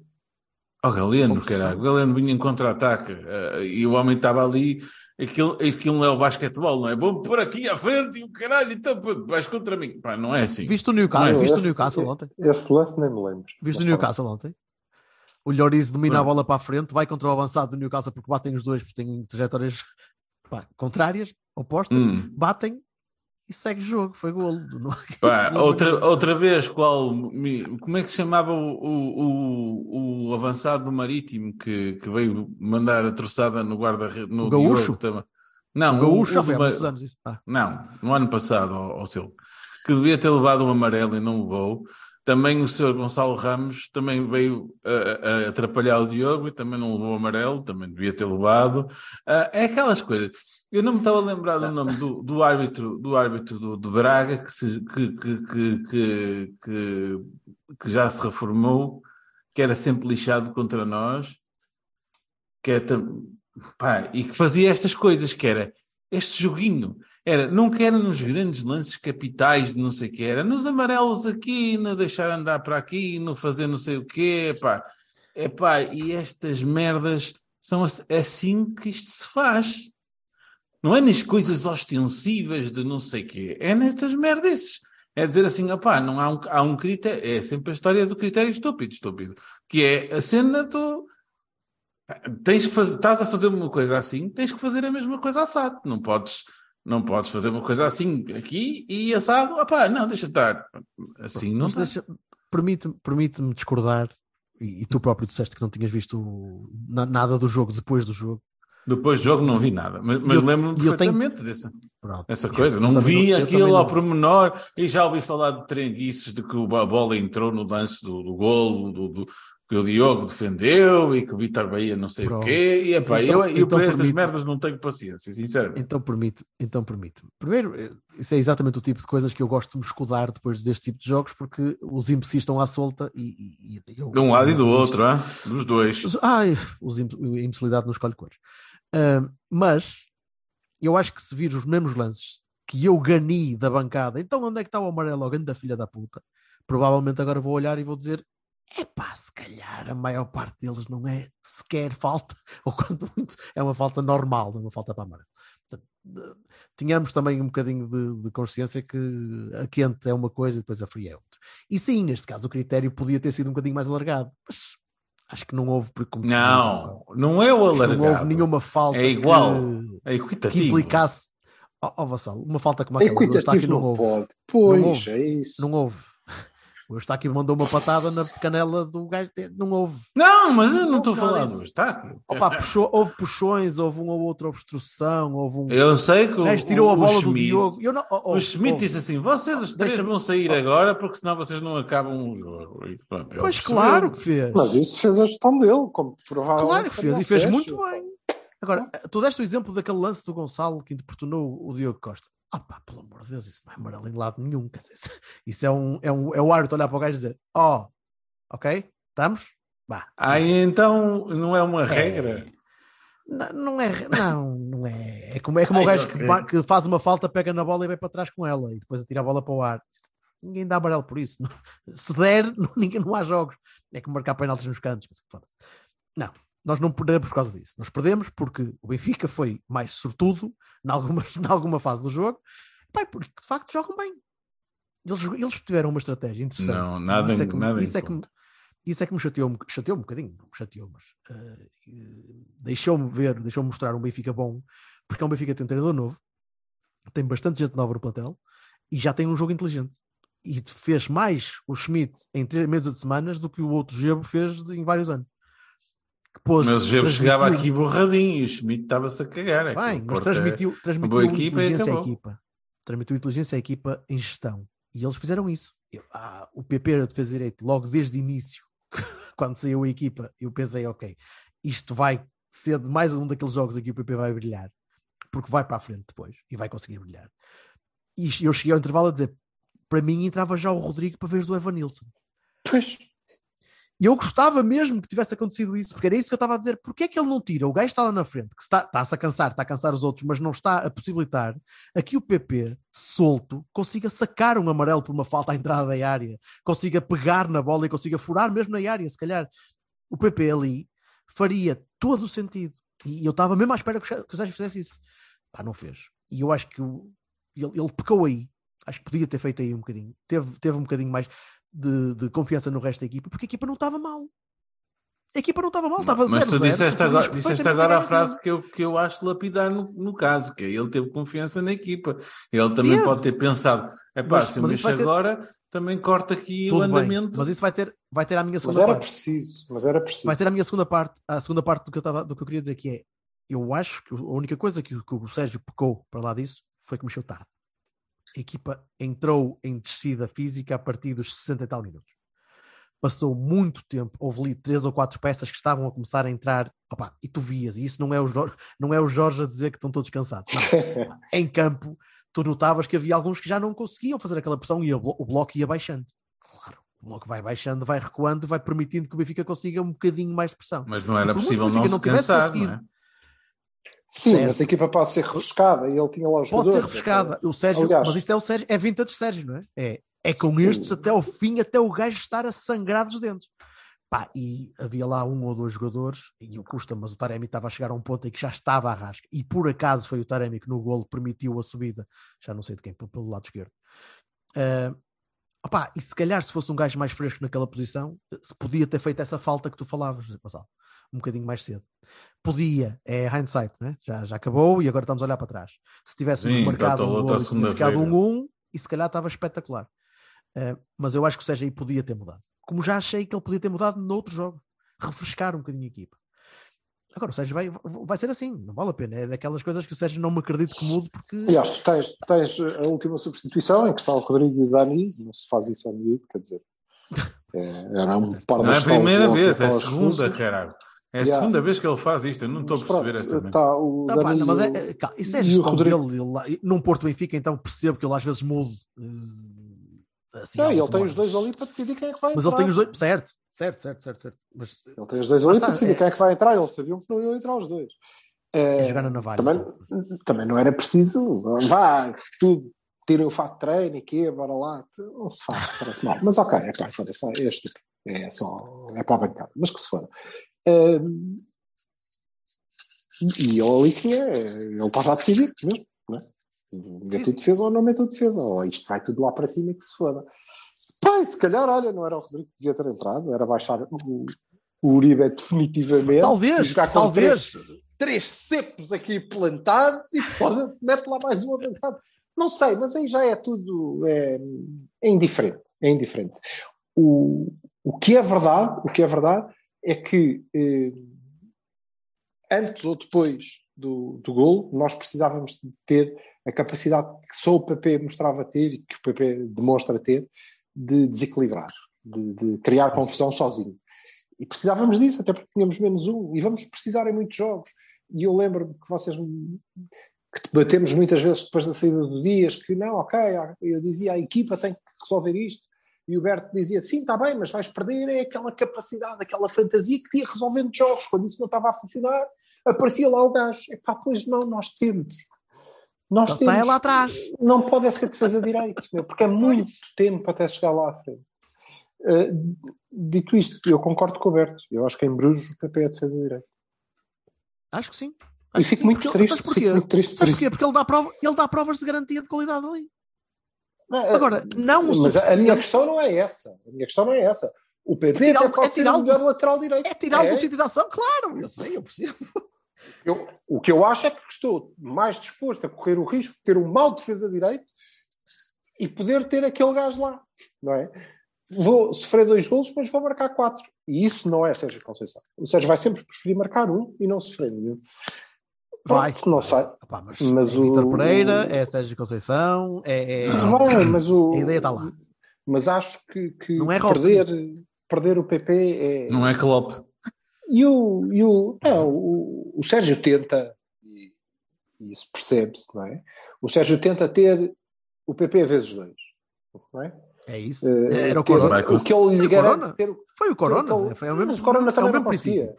Ao Galeno, Obstrução. caralho, o Galeno vinha em contra-ataque ah, e o homem estava ali. Aquilo, aquilo não é o basquetebol, não é? Vou por aqui à frente e o caralho, então vais contra mim. Pá, não é assim. Viste o Newcastle, Não, viste o esse- Newcastle ontem? Esse lance nem me lembro. Viste Mas o Newcastle ontem? O Lloris domina a bola para a frente, vai contra o avançado do Newcastle porque batem os dois, porque têm trajetórias pá, contrárias, opostas, Hum. batem e segue o jogo. Foi golo. Pá, não- outra, outra vez, qual, como é que se chamava o, o, o, o avançado do Marítimo que, que veio mandar a troçada no guarda-redes? No O Gaúcho? Diogo? Não, O Gaúcho o- já o foi há do muitos anos isso. Ah, Não, no ano passado, ao, ao seu, que devia ter levado um amarelo e não levou. Também o senhor Gonçalo Ramos também veio a, atrapalhar o Diogo e também não levou amarelo, também devia ter levado. Ah, é aquelas coisas. Eu não me estava a lembrar do nome do, do árbitro, do árbitro do, do Braga que, se- que, que, que, que, já se reformou, que era sempre lixado contra nós, que é pá, e que fazia estas coisas, que era este joguinho. Era, nunca era nos grandes lances capitais de não sei o que, era nos amarelos aqui, no deixar andar para aqui, no fazer não sei o quê, pá. Epá, e estas merdas são ass- assim que isto se faz. Não é nas coisas ostensivas de não sei o quê, é nestas merdas. É dizer assim, opá, não há um, há um critério, é sempre a história do critério estúpido, estúpido, que é a cena do, tens que fazer, estás a fazer uma coisa assim, tens que fazer a mesma coisa assado. Não podes, não podes fazer uma coisa assim aqui e assado. Opá, não, deixa estar. Assim não deixa- permite-me permite-me discordar, e, e tu próprio disseste que não tinhas visto na- nada do jogo depois do jogo. Depois do jogo não vi nada, mas, mas Eu- lembro-me e eu tenho- perfeitamente dessa, Pronto. dessa Eu- coisa. eu Não também vi eu aquilo ao não- pormenor e já ouvi falar de trenguices de que a bola entrou no lance do, do golo, do, do- que o Diogo defendeu e que o Vitor Bahia não sei Pronto. o quê. E, epá, Então- eu, eu então para essas merdas não tenho paciência, sinceramente. Então permite, então permite. Primeiro, eh, isso é exatamente o tipo de coisas que eu gosto de me escudar depois deste tipo de jogos, porque os imbecis estão à solta e, e- e eu, De um lado e do outro, ah? dos dois. Ai, os imbe- a imbecilidade não escolhe cores. Ahm, mas eu acho que se vir os mesmos lances que eu gani da bancada, então onde é que está o amarelo, alguém da filha da puta? Provavelmente agora vou olhar e vou dizer: epá, se calhar a maior parte deles não é sequer falta, ou quando muito é uma falta normal, não é uma falta para amarelo. Portanto, de- Tínhamos também um bocadinho de, de consciência que a quente é uma coisa e depois a fria é outra. E sim, neste caso o critério podia ter sido um bocadinho mais alargado, mas acho que não houve. porque Não, não é o alargado. não houve nenhuma falta É igual. que, É que implicasse. Ó oh, Vassalo, uma falta como É aquela do Eustáquio equitativo não não houve. pode. Pois, houve. é isso. Não houve. O Eustáquio mandou uma patada na canela do gajo. Não houve. Não, mas eu não estou a Não, falar não, do Eustáquio. Opa, puxou, houve puxões, houve uma ou outra obstrução, houve um. Eu sei que o o, gajo tirou a o bola do Schmidt- Diogo. Eu não, oh, oh, O Schmidt oh. disse assim: vocês os três vão sair agora porque senão vocês não acabam o jogo. E, pronto, ele Pois claro que fez. Mas isso fez a gestão dele, como provavelmente. Claro que fez e fez muito bem. Agora, tu deste o exemplo daquele lance do Gonçalo que interpretou o Diogo Costa. Ah pá, pelo amor de Deus, isso não é amarelo em lado nenhum. Dizer, isso é, um, é, um, é o árbitro olhar para o gajo e dizer: Ó, ok, estamos? Vá. Aí então não é uma É. regra. Não, não é, não, não é. É como, é como o Ai, gajo ok. que, que faz uma falta, pega na bola e vai para trás com ela e depois atira a bola para o ar. Ninguém dá amarelo por isso. Se der, não, ninguém, não há jogos. É como marcar penaltis nos cantos. mas foda-se. Não, nós não perdemos por causa disso. Nós perdemos porque o Benfica foi mais sortudo em alguma, em alguma fase do jogo. Pá, porque de facto jogam bem. Eles, eles tiveram uma estratégia interessante. Não, nada isso é que, nada isso é que, me- isso é que me chateou, um- chateou um bocadinho, chateou, mas eh, deixou-me ver, deixou-me mostrar um Benfica bom, porque é um Benfica que tem um treinador novo, tem bastante gente nova no plantel e já tem um jogo inteligente. E fez mais o Schmidt em três meses de semanas do que o outro Gebo fez de- em vários anos. Que pôs- Mas o Gebo chegava aqui borradinho e o Schmidt estava-se a cagar. É Bem, mas é- transmitiu, transmitiu boa equipa inteligência à equipa. Transmitiu inteligência à equipa em gestão. E eles fizeram isso. Eu- ah, o PP era defesa direito, logo desde o início, quando saiu a equipa, eu pensei, ok, isto vai ser de mais um daqueles jogos em que o PP vai brilhar, porque vai para a frente depois e vai conseguir brilhar. E eu cheguei ao intervalo a dizer, para mim entrava já o Rodrigo para ver do Evan Nilsson. Pois. E eu gostava mesmo que tivesse acontecido isso, porque era isso que eu estava a dizer. Porquê é que ele não tira? O gajo está lá na frente, que está- está-se a cansar, está a cansar os outros, mas não está a possibilitar a que o PP, solto, consiga sacar um amarelo por uma falta à entrada da área, consiga pegar na bola e consiga furar mesmo na área. Se calhar o PP ali faria todo o sentido. E eu estava mesmo à espera que o Sérgio fizesse isso. Pá, não fez. E eu acho que o- ele, ele pecou aí. Acho que podia ter feito aí um bocadinho. Teve, teve um bocadinho mais de, de confiança no resto da equipa, porque a equipa não estava mal. A equipa não estava mal, estava Mas 0 tu disseste agora, podias disseste agora a ganhar frase que eu, que eu acho lapidar no, no caso, que é ele teve confiança na equipa. Ele também pode ter pensado, é pá, Mas- se eu mas isso mexo vai ter- agora, também corta aqui Tudo o bem, andamento. mas isso vai ter, vai ter a minha Mas segunda era parte. preciso, mas era preciso. Vai ter a minha segunda parte, a segunda parte do que eu, tava, do que eu queria dizer, que é eu acho que a única coisa que, o- que o Sérgio pecou para lá disso foi que mexeu tarde. A equipa entrou em descida física a partir dos 60 e tal minutos. Passou muito tempo, houve ali três ou quatro peças que estavam a começar a entrar, opá, e tu vias, e isso não é o Jorge, não é o Jorge a dizer que estão todos cansados. Não. em campo, tu notavas que havia alguns que já não conseguiam fazer aquela pressão e o blo- o bloco ia baixando. Claro, o bloco vai baixando, vai recuando, vai permitindo que o Benfica consiga um bocadinho mais de pressão. Mas não era possível não Benfica se cansar, não é? Sim, Certo. mas a equipa pode ser refrescada e ele tinha lá os Pode ser jogadores. refrescada. O Sérgio, Aliás- mas isto é o Sérgio, é vintage Sérgio, não é? É, é com Sim. estes até ao fim, até o gajo estar a sangrar dos dentes. Pá, e havia lá um ou dois jogadores, e o custa, mas o Taremi estava a chegar a um ponto em que já estava a rasca, e por acaso foi o Taremi que no golo permitiu a subida, já não sei de quem, pelo, lado esquerdo. Ah, opá, e se calhar se fosse um gajo mais fresco naquela posição, se podia ter feito essa falta que tu falavas, Gonçalo, um bocadinho mais cedo. Podia, é hindsight, né? já, já acabou e agora estamos a olhar para trás. Se tivéssemos Sim, marcado um e ficado um 1 e se calhar estava espetacular. Ah, mas eu acho que o Sérgio aí podia ter mudado. Como já achei que ele podia ter mudado noutros jogos. Refrescar um bocadinho a equipa. Agora o Sérgio vai, vai ser assim, não vale a pena. É daquelas coisas que o Sérgio não me acredito que mude porque. Aliás, tu tens, tens a última substituição em que está o Rodrigo e o Dani, não se faz isso ao miúdo, quer dizer. É, era um par Não é a primeira vez, é a segunda, caralho. É a Yeah. segunda vez que ele faz isto, eu não estou a Mas pronto, perceber esta também. tá, o Não, pá, Dani não, mas é, é, cá, isso é e gestão Rodrigo. dele. Ele lá- num Porto Benfica, então percebo que ele às vezes mude. eh, assim, Não, e ele tem os dois ali para decidir quem é que vai Mas entrar. ele tem os dois. Certo, certo, certo, certo. certo. Mas Ele tem os dois ali está, para decidir é- quem é que vai entrar. Eles sabiam que não iam entrar os dois. é jogar na navalha. também, também não era preciso. Vá, tudo. Tirem o fato de treino e quê, bora lá. Não se faz, parece mal. Mas ok, é claro, foda-se, é estúpido. É só, é para a bancada. Mas que se foda. Hum, e ele ali tinha, ele estava a decidir mesmo, não é? Mete defesa ou não mete defesa, ou isto vai tudo lá para cima e que se foda. Pai, se calhar, olha, não era o Rodrigo que devia ter entrado, era baixar o, o Uribe definitivamente. Talvez, talvez. Três, três cepos aqui plantados e foda-se, mete lá mais um avançado. Não sei, mas aí já é tudo é, é indiferente. É indiferente. O, o que é verdade, o que é verdade é que eh, antes ou depois do, do gol, nós precisávamos de ter a capacidade que só o PP mostrava ter e que o PP demonstra ter de desequilibrar, de, de criar confusão sozinho. E precisávamos disso, até porque tínhamos menos um, e vamos precisar em muitos jogos. E eu lembro-me que vocês que debatemos muitas vezes depois da saída do Dias, que não, ok, eu dizia a equipa tem que resolver isto, e o Berto dizia, sim, está bem, mas vais perder é aquela capacidade, aquela fantasia que tinha resolvendo jogos, quando isso não estava a funcionar, aparecia lá o gajo, epá, pois não, nós temos. Nós Está temos. lá atrás. Não pode ser defesa direito, meu, porque é muito tempo até chegar lá à frente. Uh, dito isto, eu concordo com o Berto. Eu acho que em Bruges o PP é defesa direito. Acho que sim. E Acho que fico sim, muito triste, fico muito triste Sabes porquê? Porque ele dá, prova, ele dá provas de garantia de qualidade ali. Agora, não o Mas a- minha questão não é essa. A minha questão não é essa. O PP É até pode é ser o melhor do- lateral direito. É tirá-lo É. do sítio de ação, claro, eu sei, eu percebo. Eu- o que eu acho é que estou mais disposto a correr o risco de ter um mau defesa direito e poder ter aquele gajo lá, não é? Vou sofrer dois golos, mas vou marcar quatro. E isso não é Sérgio Conceição. O Sérgio vai sempre preferir marcar um e não sofrer nenhum. Vai. Pronto, Não sei. Opá, mas Mas é o- Pereira, é Sérgio Conceição, é. é- Vai, mas o, A ideia está lá. Mas acho que, que Não é Robson. perder, perder o PP é. Não é Klopp. E o, e o, não, o, o Sérgio tenta, e, e isso percebe-se, não é? O Sérgio tenta ter o PP vezes dois, não é? É isso. Eh, Era o ter Corona. O que ele lhe garante ter Foi o Corona. aquele- Foi o mesmo, o Corona é o também não mesmo princípio.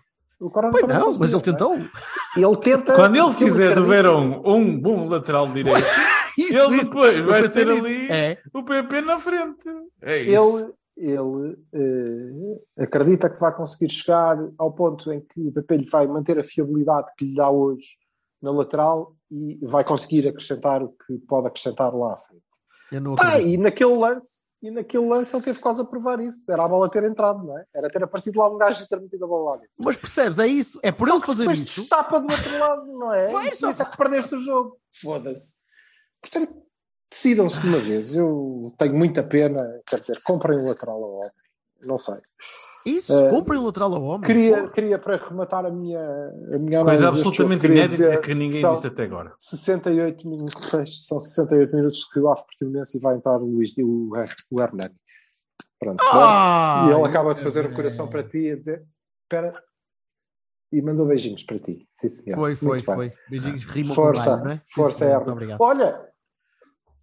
O Corona Pois não, conseguia, mas ele não é? tentou. Ele tenta. Quando ele fizer do Verão um bom lateral direito, Isso, ele isso. depois Eu vai nisso. ali É. o PP na frente. É isso. ele, ele eh, acredita que vai conseguir chegar ao ponto em que o PP lhe vai manter a fiabilidade que lhe dá hoje na lateral e vai conseguir acrescentar o que pode acrescentar lá à frente. Eu não Pá, e naquele lance, e naquele lance ele teve quase a provar isso. Era a bola ter entrado, não é? Era ter aparecido lá um gajo e ter metido a bola lá dentro. Mas percebes, é isso. É por Só ele que fazer isso. destapa do outro lado, não é? Pois, e por isso é que perdeste o jogo. Foda-se. Portanto, decidam-se de uma vez. Eu tenho muita pena. Quer dizer, comprem o lateral ao homem. Não sei. Isso, Eh, comprem o lateral ao homem. Queria, Porra. queria para rematar a minha, a minha Coisa análise deste absolutamente inédita dizer que ninguém disse até agora. 68 minutos, são 68 minutos de Rio Ave Portimonense e vai entrar o Luís o, o Hernani. Pronto, Ah, pronto. E ele acaba de fazer o Deus. coração para ti a dizer: espera. E mandou beijinhos para ti. Sim, senhor. Foi, foi, Muito bem. foi. Beijinhos, rima Força, com não é? Sim, força. Muito obrigado. Olha,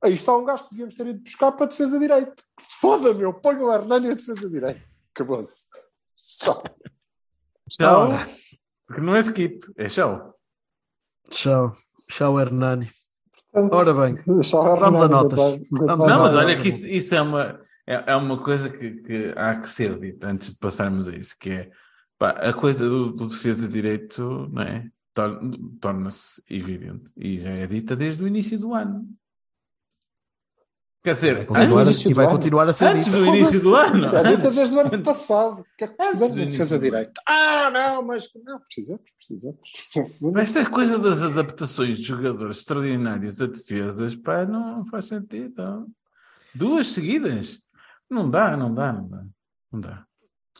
aí está um gajo que devíamos ter ido buscar para a defesa direito. Que se foda, meu. Põe o Hernani a defesa direito. Acabou-se. Tchau. Tchau. Porque não é skip, é show. Tchau. Tchau, Hernani. Ora bem, vamos a notas. Vamos Não, mas olha que isso, isso é, uma, é, é uma coisa que, que há que ser dita antes de passarmos a isso, que é pá, a coisa do, do defesa de direito não é? Tor- torna-se evidente e já é dita desde o início do ano. Quer dizer, Vai continuar, antes, a, e vai do continuar a ser antes dito. do início do ano. É dita antes- desde o ano passado. O que é que precisamos do de defesa do direita? Ah, não, mas não, precisamos, precisamos. Mas esta coisa das adaptações de jogadores extraordinários a defesas, pá, não faz sentido. Duas seguidas? Não dá, não dá, não dá. Não dá.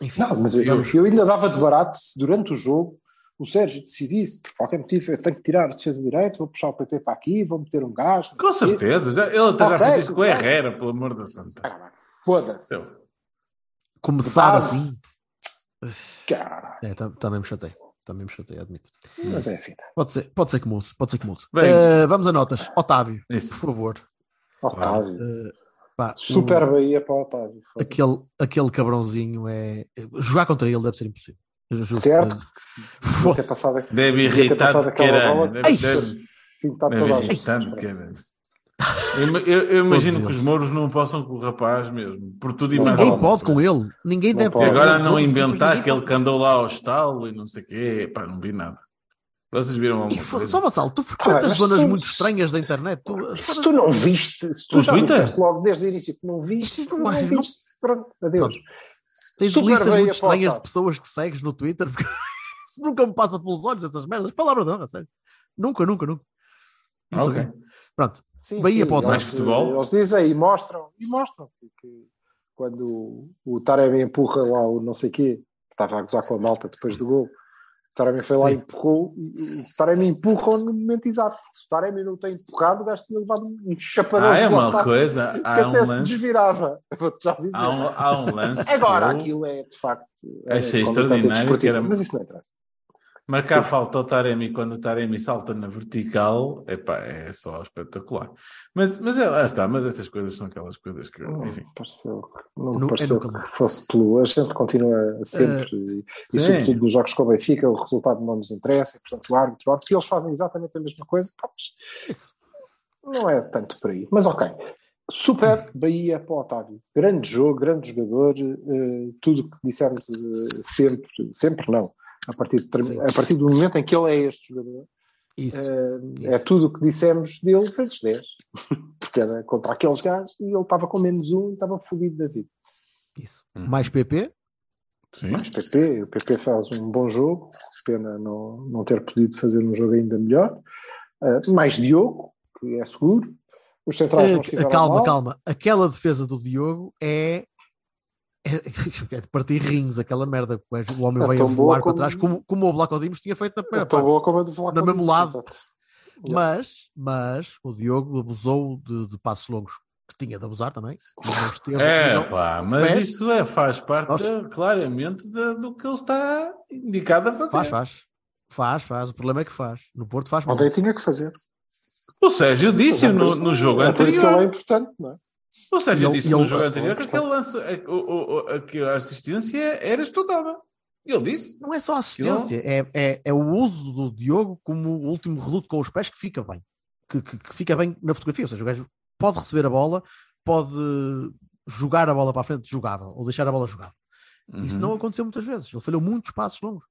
Enfim, Não, mas eu, eu ainda dava de barato se durante o jogo o Sérgio decidisse, por qualquer motivo, eu tenho que tirar a defesa direita, vou puxar o PP para aqui, vou meter um gajo. Com o certeza. Ele até já fez isso com o bem. Herrera, pelo amor da santa. Ah, Foda-se. Começar assim. Caralho. É, tá- também me chatei. Também me chatei, admito. Mas é vida. Pode ser, pode ser que mude. Pode ser que mude. Bem. Eh, vamos a notas. Otávio, Isso. por favor. Otávio. Eh, pá, Super o- Bahia para o Otávio. aquele, aquele cabrãozinho é. Jogar contra ele deve ser impossível. Certo. Devia foda-se. ter passado, Deve irritar passado de aquela caralho. bola. Deve, Ai, deve, irritar. Eu, eu- eu imagino que os mouros não possam com o rapaz mesmo, por tudo e mais Ninguém pode com ele. Ninguém Não deve pode. E agora não inventar aquele pode. que andou lá ao estalo e não sei o quê. Pá, não vi nada. Vocês viram alguma coisa? Só Vassal, tu frequentas Ah, zonas tu- muito estranhas da internet. Tu, Se tu não viste, se tu No já Twitter? disseste logo desde o início que não viste, tu não não- viste. Pronto, adeus. Pronto. Tens Super listas muito estranhas de pessoas que segues no Twitter. Porque isso nunca me passa pelos olhos essas merdas. Palavra de honra, sério. Nunca, nunca, nunca. Ah, ok. Pronto. Sim, Bahia sim, para o Mais eles, futebol? Eles dizem e mostram, e mostram que, que quando o, Taremi empurra lá o não sei quê, estava a gozar com a malta depois do gol, Taremi foi lá Sim. e empurrou, o Taremi empurra no momento exato. Se o Taremi não tem empurrado, o gajo tinha levado um chapadão Ah, é uma Otávio, coisa. que Há até um se lance. desvirava. Vou-te já dizer. Há um, há um lance. Agora, eu- aquilo é de facto. Achei completamente extraordinário era- Mas isso não interessa. Marcar Sim. falta ao Taremi quando o Taremi salta na vertical, epá, é só espetacular. Mas, mas é, lá está, mas essas coisas são aquelas coisas que, Não enfim. pareceu, que- não É no- é pareceu calor. que fosse pelo. A gente continua sempre, e, e sim. sobretudo nos jogos com o Benfica, o resultado não nos interessa, e, portanto o árbitro, o árbitro, e eles fazem exatamente a mesma coisa. Pá, mas Isso. Não é tanto por aí. Mas ok. Super Bahia para o Otávio. Grande jogo, grande jogador. eh, tudo o que dissemos eh, sempre, sempre não. A partir, de a partir do momento em que ele é este jogador, Isso. eh, Isso. é tudo o que dissemos dele vezes 10. Porque era contra aqueles gajos e ele estava com menos um e estava fodido da vida. Isso. Hum. Mais PP? Sim. Mas PP, o PP faz um bom jogo, pena não, não ter podido fazer um jogo ainda melhor. Eh, mais Diogo, que é seguro. Os centrais não Eh, estiveram calma, mal. calma. Aquela defesa do Diogo é. É, é de partir rins, aquela merda. O homem É veio a tão voar para trás, como, como o Blaco Dimos tinha feito na É primeira tão parte. boa como a de falar No mesmo lado. Exato. Mas, mas o Diogo abusou de, de passos longos que tinha de abusar também. Mas não esteve- É, não- pá, mas pés- isso é, faz parte da- claramente da- do que ele está indicado a fazer. Faz, faz. Faz, faz. O problema é que faz. No Porto faz Ontem tinha que fazer. O Sérgio disse é no, no jogo é por isso que ele é anterior. importante, não é? O Sérgio ele- disse no jogo anterior que aquele lance, a, que a assistência era estudada. Ele disse. Não é só assistência, é, é, é o uso do Diogo como o último reduto com os pés que fica bem. Que, que- que fica bem na fotografia. Ou seja, o gajo pode receber a bola, pode jogar a bola para a frente, jogava, ou deixar a bola. Isso Uhum. não aconteceu muitas vezes. Ele falhou muitos passos longos.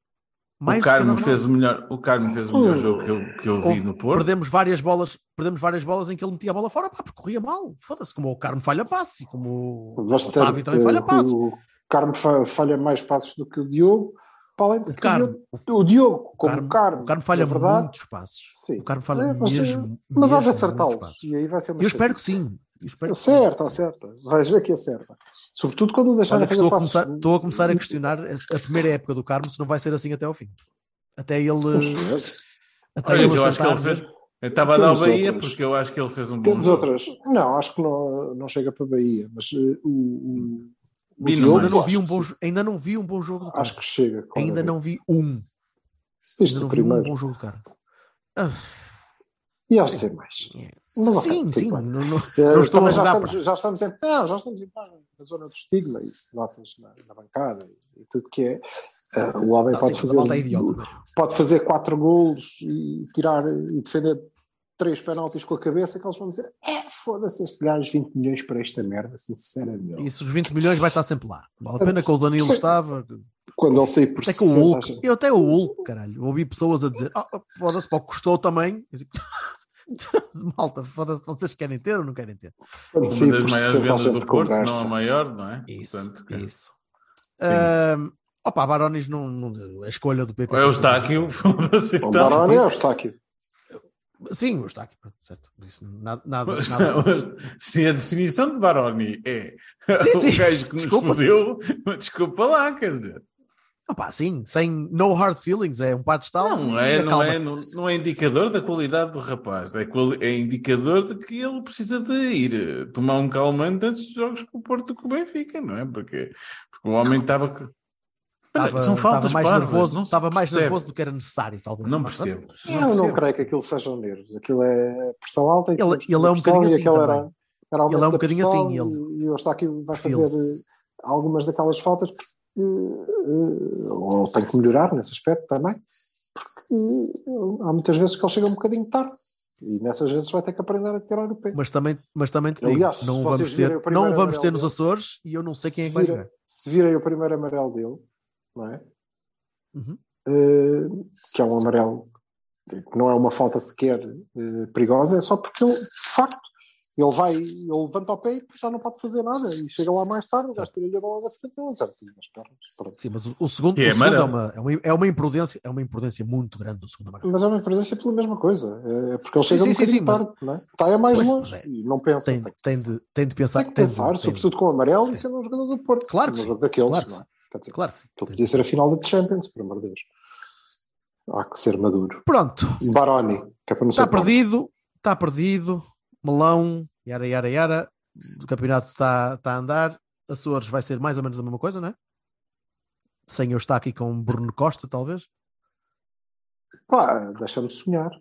O Mais que Carmo fez o melhor, o Carmo fez o melhor Hum. jogo que eu, que eu vi Houve- no Porto. Perdemos várias bolas, perdemos várias bolas em que ele metia a bola fora, pá, porque corria mal. Foda-se, como o Carmo falha passe, e como o Otávio também falha eh, passe. O Carmo fa- falha mais passos do que o Diogo. Para além de O Carmo, O, o Diogo, o como Carmo, o Carmo, o Carmo falha na verdade, muitos passos. Sim. O Carmo falha É, mas, mesmo. mas há de acertá-los. E aí vai ser uma Eu espero que sim. Espero que sim. Acerta, acerta. Vais ver que acerta. Sobretudo quando o deixarem fazer estou, a passos. começar, estou a começar a questionar a primeira época do Carmo se não vai ser assim até ao fim. Até ele. Até Olha, ele eu acho que ele fez. Eu estava a dar Temos Bahia outras. porque eu acho que ele fez um bom Temos jogo. outras. Não, acho que não, não chega para Bahia, mas eh, o, o, o Vi no Diogo, Ainda não, vi um bom, ainda não vi um bom jogo do Carmo. Acho que chega. Ainda não vi um. Isto Ainda não o vi um primeiro. bom jogo do Carmo. Ah, E eles têm mais. Mas, sim, sim. Não, não- Eh, não estou a já estamos, para. já estamos em, não, já estamos em na zona do estigma, isso notas na, na bancada e, e tudo que é. Eh, o homem Não, pode, sim, fazer, é idiota. pode fazer quatro golos e tirar e defender três penaltis com a cabeça que eles vão dizer é, foda-se este gajo 20 milhões para esta merda, sinceramente. Isso, os 20 milhões vai estar sempre lá. Vale a pena que o Danilo Sim. estava. Quando ele sair por Até que o 60, Hulk. Eu até o Hulk, caralho. Ouvi pessoas a dizer: "Ah, foda-se, para o que custou também. Malta, foda-se, vocês querem ter ou não querem ter? Uma sair das maiores 60 vendas do Porto, se não a maior, não é? Isso, Portanto, que- isso. Opa, Barones não, não- A escolha do PP. Ou é o Estáquio, O. Baroni é o. Estáquio. Sim, o Estáquio, pronto, certo. Isso, nada, nada, Mas, nada- a definição de Baroni é Sim, sim. o gajo que nos Desculpa. fodeu, desculpa lá, quer dizer. Opa, sim, sem no hard feelings, é um par de estalos. Não é, não, é, não, não é indicador da qualidade do rapaz, é, quali- é indicador de que ele precisa de ir eh, tomar um calmante antes dos jogos com o Porto com o Benfica, não é? Porque, porque o homem estava. Estava, São faltas estava mais parvas, nervoso, não estava mais percebe. nervoso do que era necessário, talvez. Não percebo. pronto, Eu não percebo. creio que aquilo sejam nervos. Aquilo é pressão alta. e Ele- ele é um pressão, bocadinho e assim. Era, era Ele é um bocadinho pressão assim, E, e o Eustáquio vai Feel. fazer eh, algumas daquelas faltas eh, ou tem que melhorar nesse aspecto também. Porque eh, há muitas vezes que ele chega um bocadinho tarde. E nessas vezes vai ter que aprender a tirar o pé. Mas também, mas também te digo, Aliás, não vamos ter, não vamos ter amarelo nos Açores e eu não sei quem é que se, vai vira- jogar. se virem o primeiro amarelo dele, não é? Uhum. Eh, que é um amarelo que não é uma falta sequer eh, perigosa, é só porque ele, de facto, ele vai, ele levanta o pé e já não pode fazer nada e chega lá mais tarde, gajo tira-lhe a bola da frente e ele acerta nas pernas. Pronto. Sim, mas o, o segundo, é o segundo é, uma, é, uma, é uma imprudência, é uma imprudência muito grande do segundo amarelo. Mas é uma imprudência pela mesma coisa, é porque ele chega sim, um sim, sim, bocadinho mas- tarde, não é? está é mais Pois, longe é. e não pensa. Tem, tem tem, pensar. de, tem de pensar. Tem que tem de- pensar, tem de- sobretudo com o amarelo e sendo um jogador do Porto. Claro que um jogo daqueles, claro não é? Quer dizer, Claro. que então podia ser a final da Champions, por amor de Deus. Há que ser maduro. Pronto, Baroni, que é para não está perdido, está perdido. Melão, yara, yara, yara. O campeonato está, está a andar. Açores vai ser mais ou menos a mesma coisa, não é? Sem eu estar aqui com Bruno Costa, talvez. Pá, deixa-me sonhar.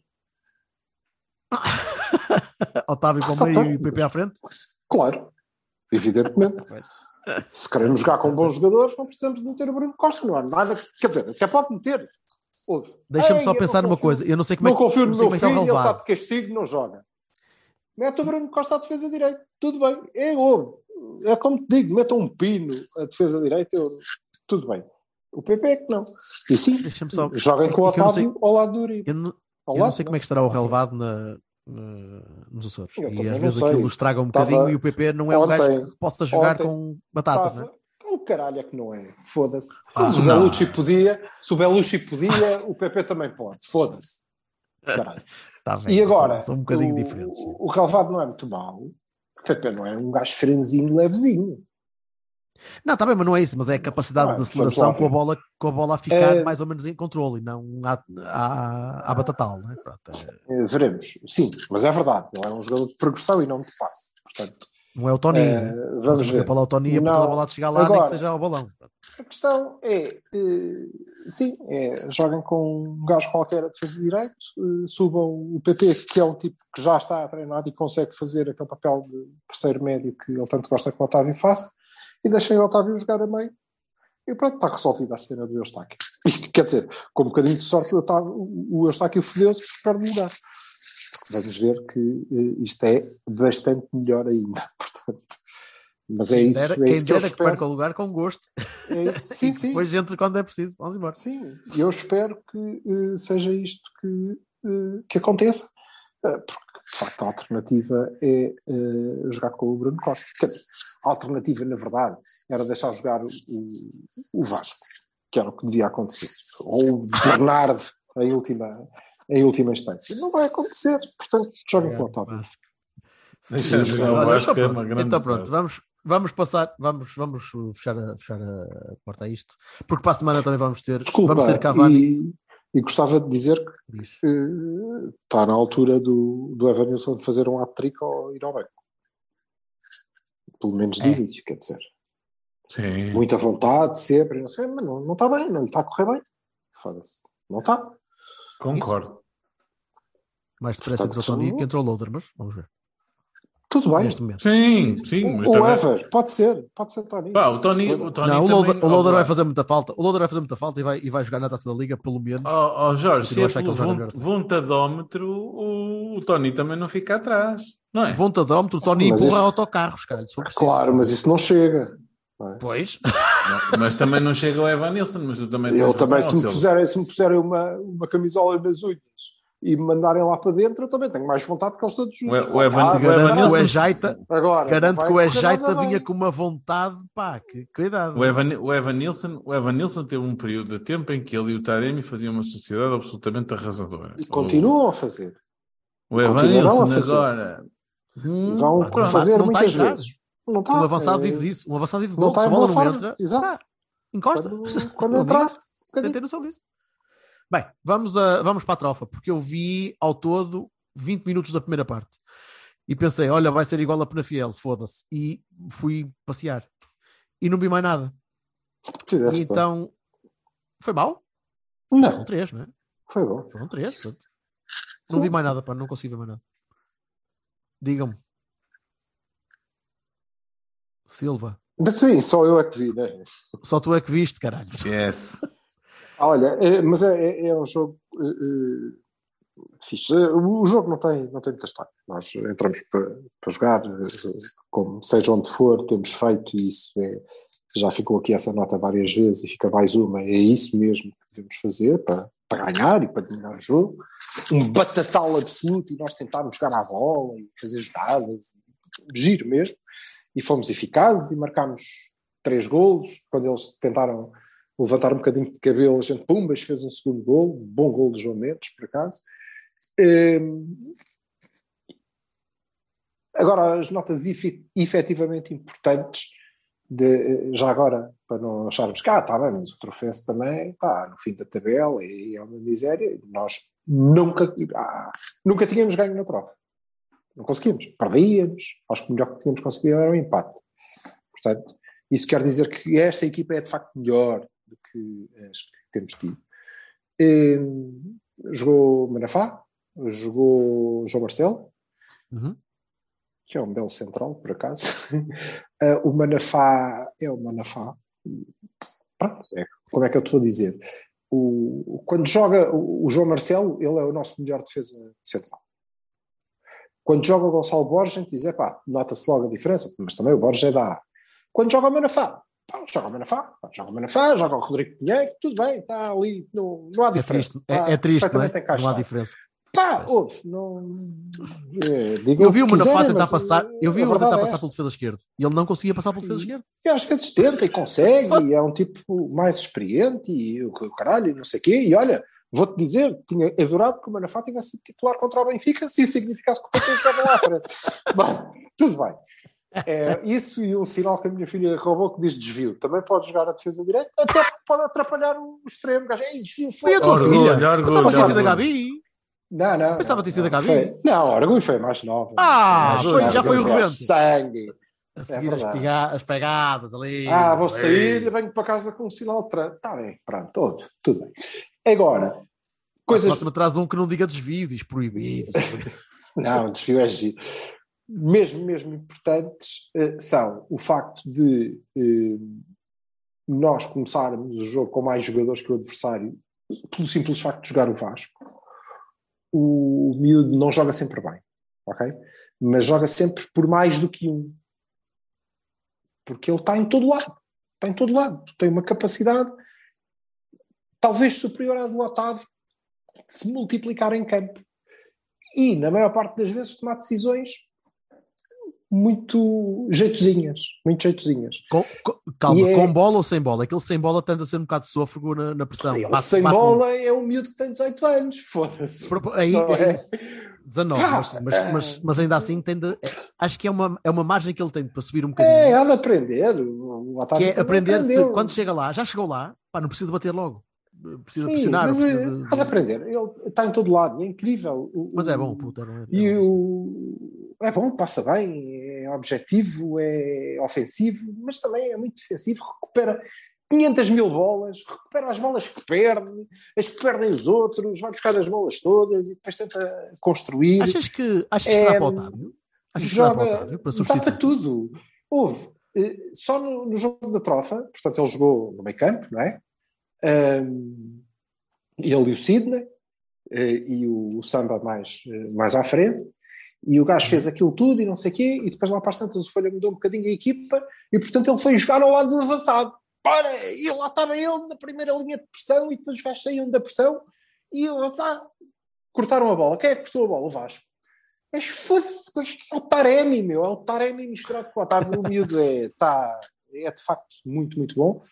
Otávio para o meio e o PP à frente. Claro, evidentemente. Se queremos jogar com bons jogadores, não precisamos de meter o Bruno Costa, não há nada. Quer dizer, até pode meter. Deixa-me Ei, só pensar numa coisa. Eu não sei como é Não que, confio no meu é é filho, ele está de castigo, não joga. Mete o Bruno Costa à defesa direita. Tudo bem. É, ouve. é como te digo, metam um pino à defesa direita, eu- tudo bem. O PP é que não. E sim, só. joguem com o é não sei- Otávio ao lado do Uribe. Eu não, eu não lado, sei como é que estará o relevado na, na- nos Açores. Eu E às não vezes sei. aquilo estraga um Tava- bocadinho e o PP não é um gajo Ontem- que possa jogar ontem com batata, não é? Estava- O caralho é que não é. Foda-se. Ah, se o não. Belucci podia, se o Belucci podia, o PP também pode. Foda-se. Caralho. Tá bem, E agora, São, são um bocadinho o, diferentes. o, o relevado não é muito mau. O PP não é um gajo franzino levezinho. Não, está bem, mas não é isso, mas é a capacidade Ah, de aceleração com a bola, com a bola a ficar É- mais ou menos em controle e não à, à, à batatal, não é? Pronto, é- Eh, Veremos. Sim, mas é verdade. Ele é um jogador de progressão e não de passe. Portanto, não é o Toninho. eh, é? vamos Porque ver. a bola ao Toninho para Não. toda a bola de chegar lá, nem Agora- que seja ao balão. A questão é, eh, sim, é, joguem com um gajo qualquer a defesa de direito, eh, subam o PP, que é um tipo que já está treinado e consegue fazer aquele papel de terceiro médio que ele tanto gosta que o Otávio faça, e deixem o Otávio jogar a meio. E pronto, está resolvida a cena do Eustáquio. E, quer dizer, com um bocadinho de sorte, o, Otávio, o Eustáquio fodeu-se porque perde o lugar. Vamos ver que eh, isto é bastante melhor ainda. Portanto, mas é Quem isso, dera, é quem isso que eu que perca o lugar com gosto. É isso. Sim, sim. depois entre quando é preciso. Vamos embora. Sim, eu espero que eh, seja isto que, eh, que aconteça, eh, porque de facto a alternativa é jogar com o Bruno Costa. Quer dizer, a alternativa, na verdade, era deixar jogar o, o Vasco, que era o que devia acontecer, ou o Bernardo em última, em última instância. Não vai acontecer, portanto, joguem com o Otávio. Jogar o Vasco então é pronto, uma grande então pronto, vamos, vamos passar, vamos, vamos fechar, a, fechar a porta a isto, porque para a semana também vamos ter, Desculpa, vamos ter Cavani. e, e gostava de dizer que Diz. eh, está na altura do, do Evanilson de fazer um hat-trick ou ir ao banco. Pelo menos de É. início, quer dizer. Sim. Muita vontade, sempre, não sei, mas não, não está bem, não está a correr bem. Foda-se. Não está. Concordo. Mais depressa entrou Tony que entrou o Loader, mas vamos ver. Tudo bem. Neste momento. Sim, sim, o também. Ever, pode ser, pode ser Tony. Pá, o Tony, o Tony não, o também- Loader, o Loader Oh, vai fazer muita falta. O Loader vai fazer muita falta e vai, e vai jogar na taça da Liga, pelo menos. Oh, oh, Jorge, se é achar que pelo vontadómetro, o, o Tony também não fica atrás. Não é? Vontadómetro, o Tony Mas empurra isso- autocarros, cara, se for preciso. Claro, mas isso não chega. Pois. Não, mas também não chega ao Evan Nilsson, mas tu também Eu também, razão, se me puserem, se me puserem uma, uma camisola nas unhas e me mandarem lá para dentro, eu também tenho mais vontade que eles todos juntos. O- o Evan- Ah, o Garanto que o Evanilson- Ejaita, Agora, garanto que o Ejaita vinha com uma vontade, pá, que cuidado. O Evan, o, Evan Nilsson, o Evan Nilsson teve um período de tempo em que ele e o Taremi faziam uma sociedade absolutamente arrasadora. E continuam a fazer. O, o Evan Nilsson agora. Hum, Vão não fazer está- não está muitas vezes. Não está. Um avançado é- vive disso. Um avançado vive de não gol. está Se a em bola boa não forma. entra, Exato. pá, encosta. Quando, quando entrar, um tem bocadinho. noção disso. Bem, vamos, a, vamos para a trofa, porque eu vi ao todo 20 minutos da primeira parte. E pensei, olha, vai ser igual a Penafiel, foda-se. E fui passear. E não vi mais nada. fizeste. E bem. então, foi mal? Não, Foram três, não é? foi bom. Foram três, pronto. Não vi mais nada, pá, não consegui ver mais nada. Digam-me. Silva, Sim, só eu é que vi, né? só tu é que viste, caralho. Yes. Olha, é- mas é, é- é um jogo eh, fixe. Eh, O jogo não tem, não tem muita história. Nós entramos para, para jogar, como seja onde for, temos feito isso. é- já ficou aqui essa nota várias vezes e fica mais uma. É isso mesmo que devemos fazer para, para ganhar e para dominar o jogo. Um batatal absoluto e nós tentarmos jogar à bola e fazer jogadas. Giro mesmo. E fomos eficazes e marcámos três golos. Quando eles tentaram levantar um bocadinho de cabelo, a gente, pumbas, fez um segundo gol, bom gol de João Mendes, por acaso. Hum, agora, as notas efe- efetivamente importantes, de, já agora, para não acharmos que, ah, está bem, mas o Trofense também está no fim da tabela e é uma miséria, nós nunca, ah, nunca tínhamos ganho na troca. Não conseguimos, perdíamos, acho que o melhor que tínhamos conseguido era um empate. Portanto, isso quer dizer que esta equipa é de facto melhor que as que temos tido. Hum, jogou Manafá, jogou João Marcelo, Uhum. que é um belo central, por acaso. Eh, o Manafá é o Manafá. Pronto, é, como é que eu te vou dizer? O, quando joga o, o João Marcelo, ele é o nosso melhor defesa central. Quando joga o Gonçalo Borges, a gente diz, pá, nota-se logo a diferença, mas também o Borges é da A. Quando joga o Manafá, pá, joga o Manafá, pá, joga o Manafá, joga o Rodrigo Pinheiro, tudo bem, está ali, não, não há É diferença. triste, é, Está é triste, não, é? não há diferença. Pá, ouve, não. é, digam Eu vi o Manafá tentar passar, eh, eu vi a o verdade tentar é passar pelo defesa esquerdo e ele não conseguia passar pelo defesa esquerdo. E às vezes tenta e consegue, e é um tipo mais experiente, e o caralho, não sei o quê. E olha, vou-te dizer, tinha adorado que o Manafá tivesse sido titular contra o Benfica, se isso significasse que o Porto jogava lá à frente. Bem, tudo bem. É, isso e um sinal que a minha filha roubou que diz desvio. Também pode jogar a defesa direita, até pode atrapalhar o extremo. O gajo, Ei, desvio, Foi a tua foda-se." Orgulho, filha. orgulho, Pensava que tinha sido a. Gabi. Não, não. Pensava que tinha sido a Gabi. foi- Não, o orgulho foi mais nova. Ah, Mais foi- nova, já foi o rebento. Sangue. A É seguir as, verdade. pega- as pegadas ali. Ah, vou sair, venho para casa com um sinal de trânsito. Está bem, pronto, tudo, tudo bem. Agora, A coisas. próxima traz um que não diga desvio, diz proibido. Não, desvio é giro. Mesmo, mesmo importantes eh, são o facto de eh, nós começarmos o jogo com mais jogadores que o adversário, pelo simples facto de jogar o Vasco. O miúdo não joga sempre bem, ok? Mas joga sempre por mais do que um. Porque ele está em todo lado. Está em todo lado. Tem uma capacidade talvez superior à do Otávio de se multiplicar em campo. E, na maior parte das vezes, tomar decisões muito jeitozinhas. Muito jeitozinhas. Com- calma, é- com bola ou sem bola? Aquele sem bola tende a ser um bocado sôfrego na, na pressão. Ele Bate- sem bate um- bola é um miúdo que tem 18 anos. Foda-se. Aí, Não é é? isso. 19, Pá, mas, mas, mas, mas ainda assim tende, é- acho que é uma, é uma margem que ele tem para subir um É, bocadinho. há de aprender. O que é aprender se quando chega lá, já chegou lá, pá, não precisa bater logo. Precisa Sim, pressionar. mas precisa é, de- há de aprender. Ele está em todo lado. É incrível. O- Mas é bom, puta, não é? E o... É bom, passa bem, é objetivo, é ofensivo, mas também é muito defensivo, recupera 500 mil bolas, recupera as bolas que perde, as que perdem os outros, vai buscar as bolas todas e depois tenta construir. Achas que, achas que É, dá para o Otávio? Achas que dá para o joga, Otávio? Para dá para tudo. Houve, eh, só no, no jogo da trofa, portanto ele jogou no meio campo, não é? Ahm, ele e o Sidney, eh, e o, Samba mais, eh, mais à frente, e o gajo fez aquilo tudo e não sei o quê, e depois lá para as tantas o Folha mudou um bocadinho a equipa, e portanto ele foi jogar ao lado do avançado. Para! E lá estava ele na primeira linha de pressão, e depois os gajos saíam da pressão, e avançado cortaram a bola. Quem é que cortou a bola? O Vasco. Mas foda-se, é o Taremi, meu, é o Taremi misturado com o Otávio. O miúdo é, tá, é de facto muito, muito bom.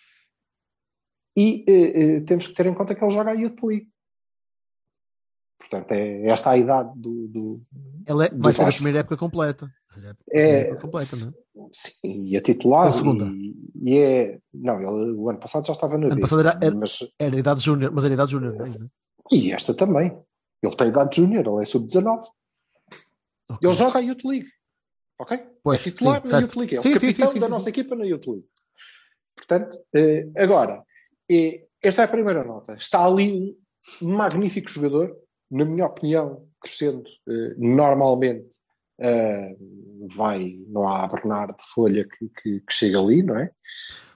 E eh, eh, temos que ter em conta que ele joga a Youth League. Portanto, é esta a idade do. do Ele é- do vai ser a Vasco. primeira época completa. A É, época completa, não é? sim, e a titular. Ou segunda. E, e é. Não, ele o ano passado já estava na Ano B. passado era- era- mas, Era a idade júnior, mas era a idade júnior ainda. e esta também. Ele tem idade júnior, ele é sub-19. Ok. Ele joga a Youth League. Ok? Pois, é titular sim, na certo. Youth League. É Sim, o capitão sim, sim, da sim, nossa sim. equipa na Youth League. Portanto, eh, agora, eh, esta é a primeira nota. Está ali um magnífico jogador, na minha opinião, crescendo eh, normalmente. eh, vai, não há Bernardo de Folha que, que, que chega ali, não é?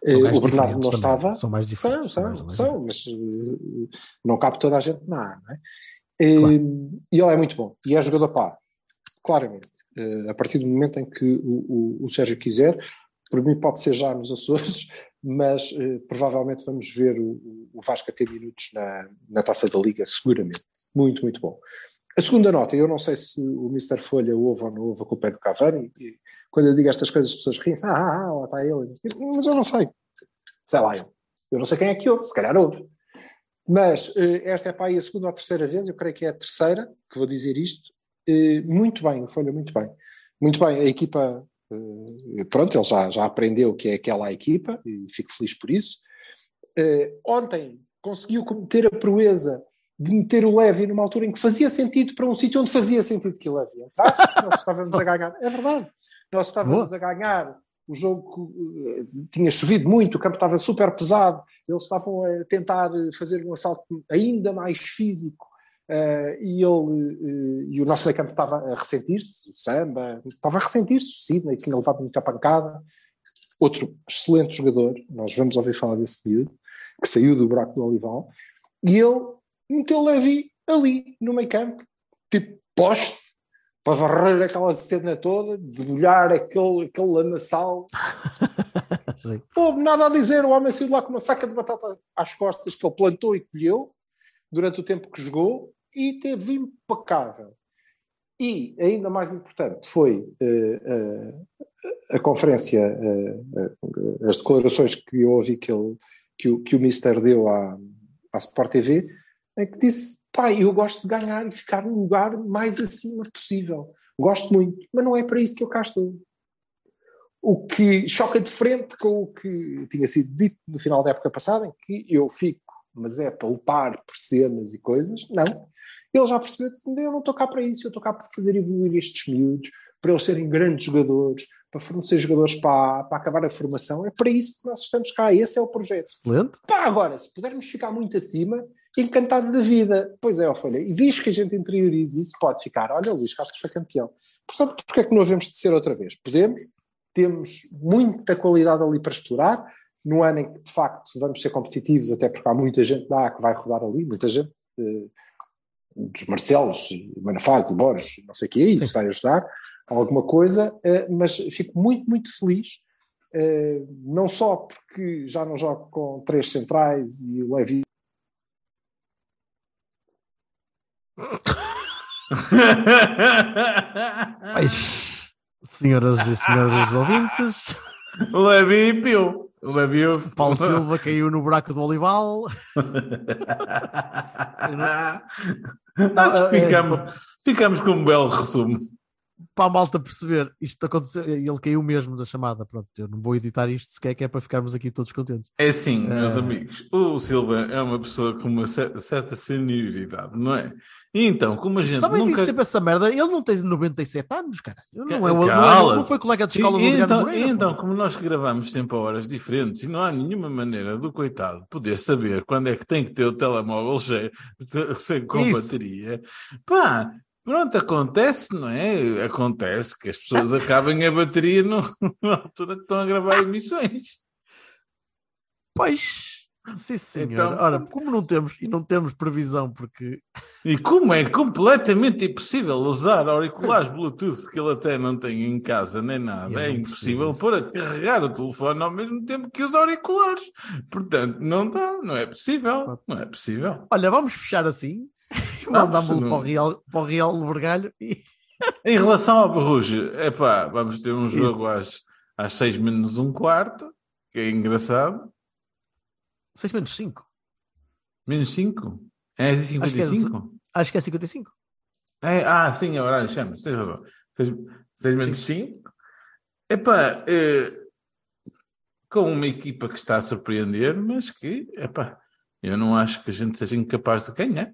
São Eh, o Bernardo não também. estava. São mais São, diferentes. são, mais são, mas não cabe toda a gente na A, não é? Claro. E ele é muito bom. E é jogador pá, claramente. A partir do momento em que o, o, o Sérgio quiser, por mim pode ser já nos Açores, mas eh, provavelmente vamos ver o, o Vasco a ter minutos na, na Taça da Liga, seguramente. Muito, muito bom. A segunda nota, eu não sei se o Mr. Folha ouve ou não ouve a culpa é do Cavani, e quando eu digo estas coisas as pessoas riem, ah, ah, ah, lá está ele, mas eu não sei. Sei lá, eu. Eu não sei quem é que ouve, se calhar ouve. Mas eh, esta é para aí a segunda ou a terceira vez, eu creio que é a terceira que vou dizer isto. Eh, muito bem, Folha, muito bem. Muito bem, a equipa, pronto, ele já, já aprendeu que é aquela equipa e fico feliz por isso. Eh, ontem conseguiu cometer a proeza de meter o Levy numa altura em que fazia sentido para um sítio onde fazia sentido que o Levy entrasse, nós estávamos a ganhar. É verdade, nós estávamos a ganhar. O jogo eh, tinha chovido muito, o campo estava super pesado, eles estavam a tentar fazer um assalto ainda mais físico Uh, e ele uh, e o nosso meio campo estava a ressentir-se, o Samba, estava a ressentir-se, o Sidney tinha levado muita pancada. Outro excelente jogador, nós vamos ouvir falar desse período, que saiu do buraco do Olival, e ele meteu o Levi ali no meio campo, tipo poste, para varrer aquela cena toda, debulhar aquele, aquele lamaçal. Pô, nada a dizer, o homem saiu de lá com uma saca de batata às costas que ele plantou e colheu durante o tempo que jogou e teve impecável. E, ainda mais importante, foi uh, uh, a conferência, uh, as declarações que eu ouvi que, ele, que, o, que o Mister deu à, à Sport TV, em que disse, pai, eu gosto de ganhar e ficar no lugar mais acima possível. Gosto muito, mas não é para isso que eu cá estou. O que choca de frente com o que tinha sido dito no final da época passada, em que eu fico, mas é para upar por cenas e coisas, não ele já percebeu que eu não estou cá para isso, eu estou cá para fazer evoluir estes miúdos, para eles serem grandes jogadores, para fornecer jogadores para, para acabar a formação. É para isso que nós estamos cá, esse é o projeto. Excelente. Pá, agora, se pudermos ficar muito acima, encantado da vida. Pois é, ó, Folha, e diz que a gente interioriza isso, pode ficar. Olha, o Luís Castro foi campeão. Portanto, porque é que não havemos de ser outra vez? Podemos, temos muita qualidade ali para explorar. No ano em que, de facto, vamos ser competitivos, até porque há muita gente lá que vai rodar ali, muita gente. Eh, dos Marcelos, Manafaz e Borges, não sei o que é, isso Sim. vai ajudar alguma coisa, eh, mas fico muito, muito feliz, eh, não só porque já não jogo com três centrais e o Levi. Ai, senhoras e senhores ouvintes, o Levi piu. O Levi. Paulo Silva caiu no buraco do Olival. Acho que ficamos, ficamos com um belo resumo. Para a malta perceber, isto aconteceu, ele caiu mesmo da chamada. Pronto, eu não vou editar isto sequer, que é para ficarmos aqui todos contentes. É sim, meus amigos. O Silva é uma pessoa com uma certa senioridade, não é? E então, como a gente. Também nunca... disse sempre essa merda, ele não tem 97 anos, cara. Não, é, não, é, não, foi colega de escola e, do então, Moreira, então, como nós gravamos sempre a horas diferentes e não há nenhuma maneira do coitado poder saber quando é que tem que ter o telemóvel cheio, sem com Isso. bateria, pá, Pronto, acontece, não é? Acontece que as pessoas acabem a bateria no, na altura que estão a gravar emissões. Pois, sim senhor. Então, Ora, como não temos, e não temos previsão, porque... E como é completamente impossível usar auriculares Bluetooth que ele até não tem em casa, nem nada, é, é impossível pôr a carregar o telefone ao mesmo tempo que os auriculares. Portanto, não dá, não é possível, não é possível. Olha, vamos fechar assim Mandámos-lo para o Real, para o Real Vergalho e... Em relação ao Borrujo, é pá, vamos ter um jogo às, às 6 menos um quarto, que é engraçado. 6 menos 5? Menos 5? É 55? Acho que é, acho que é 55. É, ah, sim, é horário, chama, tens razão. 6 menos 5. Epá, é, com uma equipa que está a surpreender, mas que, epá, eu não acho que a gente seja incapaz de ganhar.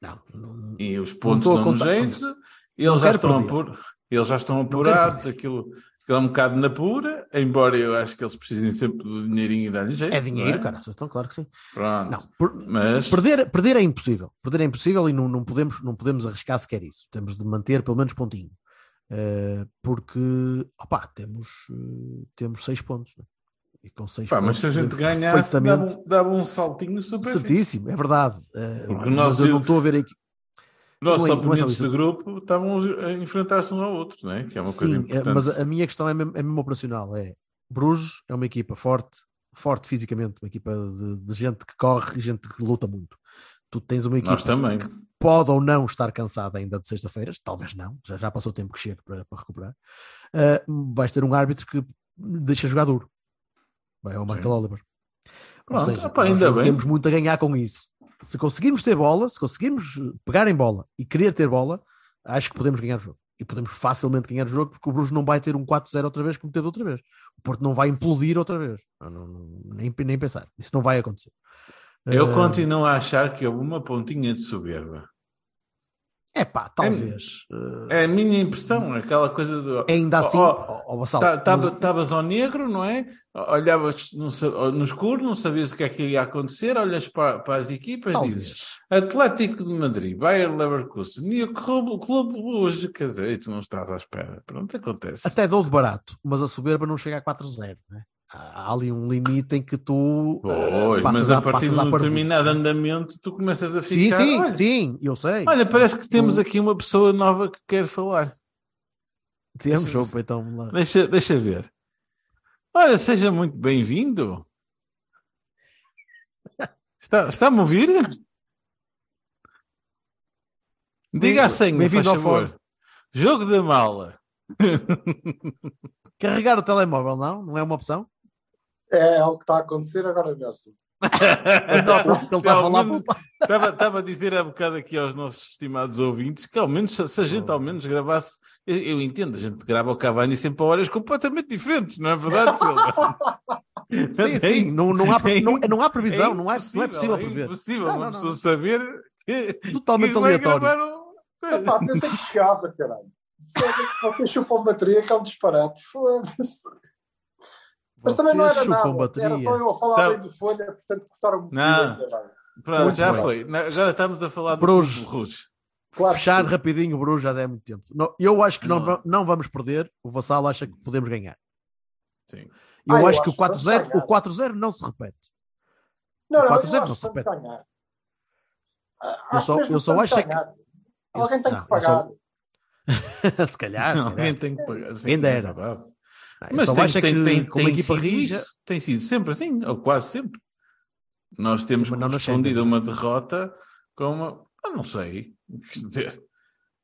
Não, não, e os pontos dão jeito, eles já, estão apur, eles já estão apurados, aquilo, aquilo é um bocado na pura, embora eu acho que eles precisem sempre do dinheirinho e dar-lhe jeito. É dinheiro, é? cara, estão claro que sim. Pronto. Não, por, mas... perder, perder é impossível. Perder é impossível e não, não, podemos, não podemos arriscar sequer isso. Temos de manter pelo menos pontinho. Uh, porque opá, temos, uh, temos seis pontos. Né? E com seis Pá, mas se a gente ganhasse, perfeitamente... dava, dava um saltinho super. Certíssimo, é verdade. Uh, Porque nós, eu não estou a ver aqui. Nossos é, oponentes é de grupo estavam a enfrentar-se um ao outro, não é? que é uma Sim, coisa importante. mas a minha questão é mesmo, é mesmo operacional. É Bruges é uma equipa forte, forte fisicamente, uma equipa de, de gente que corre e gente que luta muito. Tu tens uma equipa Nós também. que pode ou não estar cansada ainda de sexta-feiras, talvez não, já, já passou o tempo que chega para, para recuperar. Uh, vais ter um árbitro que deixa jogar duro. É o Michael Oliver. Ou seja, opa, ainda bem. temos muito a ganhar com isso. Se conseguirmos ter bola, se conseguirmos pegar em bola e querer ter bola, acho que podemos ganhar o jogo. E podemos facilmente ganhar o jogo porque o Bruges não vai ter um 4-0 outra vez como teve outra vez. O Porto não vai implodir outra vez. Não, não, nem, nem pensar. Isso não vai acontecer. Eu uh... continuo a achar que houve uma pontinha de soberba. É pá, talvez. É a minha impressão, aquela coisa do. Ainda assim, Estavas mas- ao negro, não é? Olhavas no, no escuro, não sabias o que é que ia acontecer, olhas para, para as equipas e dizes. Atlético de Madrid, Bayer Leverkusen e o Clube, Clube hoje, quer dizer, e tu não estás à espera. Pronto, acontece. Até dou de barato, mas a soberba não chega a 4-0. Né? Há há ali um limite em que tu eh, Pois, mas a à- partir de um determinado andamento, tu começas a Sim, ficar. sim, olha, sim, eu sei. olha, parece que temos aqui uma pessoa nova que quer falar. Temos, deixa- opa, então lá. Deixa, deixa ver. Olha, seja muito bem-vindo. Está, está-me a ouvir? Diga a senha, Bem-vindo ao favor. Jogo da mala. Carregar o telemóvel, não? Não é uma opção? É algo que está a acontecer agora mesmo. Nota-se que ele Se estava lá. Estava, estava a dizer há bocado aqui aos nossos estimados ouvintes que ao menos, se se a gente ao menos gravasse, eu, eu entendo, a gente grava o Cavani sempre a horas completamente diferentes, não é verdade, Silva? Sim, sim, não, não, há, É não, não há previsão, não, há, não é possível é prever. impossível Não, uma pessoa saber que, Totalmente que aleatório. um- Epá, pensei que chegava, caralho. Foda-se, Vocês chupam bateria, que é um disparate. Foda-se. Mas também não era nada. bateria. Era só eu a falar Tá. bem do folha, portanto cortaram-me. Não. ainda bem. Pronto, já bem. foi. Agora estamos a falar do Bruges. Claro Fechar sim. rapidinho o Bruges já dá muito tempo. Não, eu acho que não, Não. não vamos perder. O Vassal acha que podemos ganhar. Sim. Eu Ah, eu acho que acho o que vamos 4-0 ganhar. o 4-0 não se repete. Não, não, 4-0 eu não acho se que vamos repete. ganhar. Ah, Eu só- eu só acho é que-. Alguém tem não, que pagar. se calhar, se Não, calhar. alguém tem que pagar. Sim, Quem dera. É. Não, eu Mas tem, acho é tem, que tem, como tem equipa sido rija, isso. Tem sido sempre assim, ou quase sempre. Nós temos a Champions. uma derrota com uma. Ah, não sei. Quer dizer,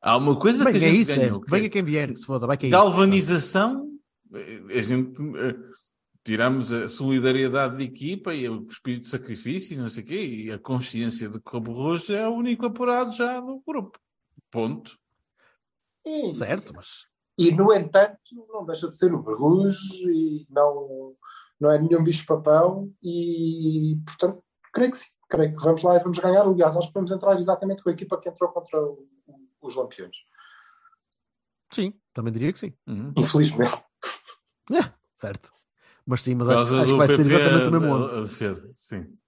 há uma coisa bem, que a é gente isso, é. ganhou. que é Venha quem vier, que se foda, vai cair. galvanização. A gente eh, tiramos a solidariedade de equipa e o espírito de sacrifício, e não sei o quê, e a consciência de que o Rojo é o único apurado já do grupo. Ponto. Certo, mas e, no entanto, não deixa de ser o Bruges e não, não é nenhum bicho-papão e, portanto, creio que sim. Creio que vamos lá e vamos ganhar. Aliás, acho que vamos entrar exatamente com a equipa que entrou contra o- o- os Lampiões. sim, também diria que sim. Uhum. Infelizmente. Certo. Mas sim, mas acho, acho que vai ser exatamente o mesmo a- 11. A defesa, sim.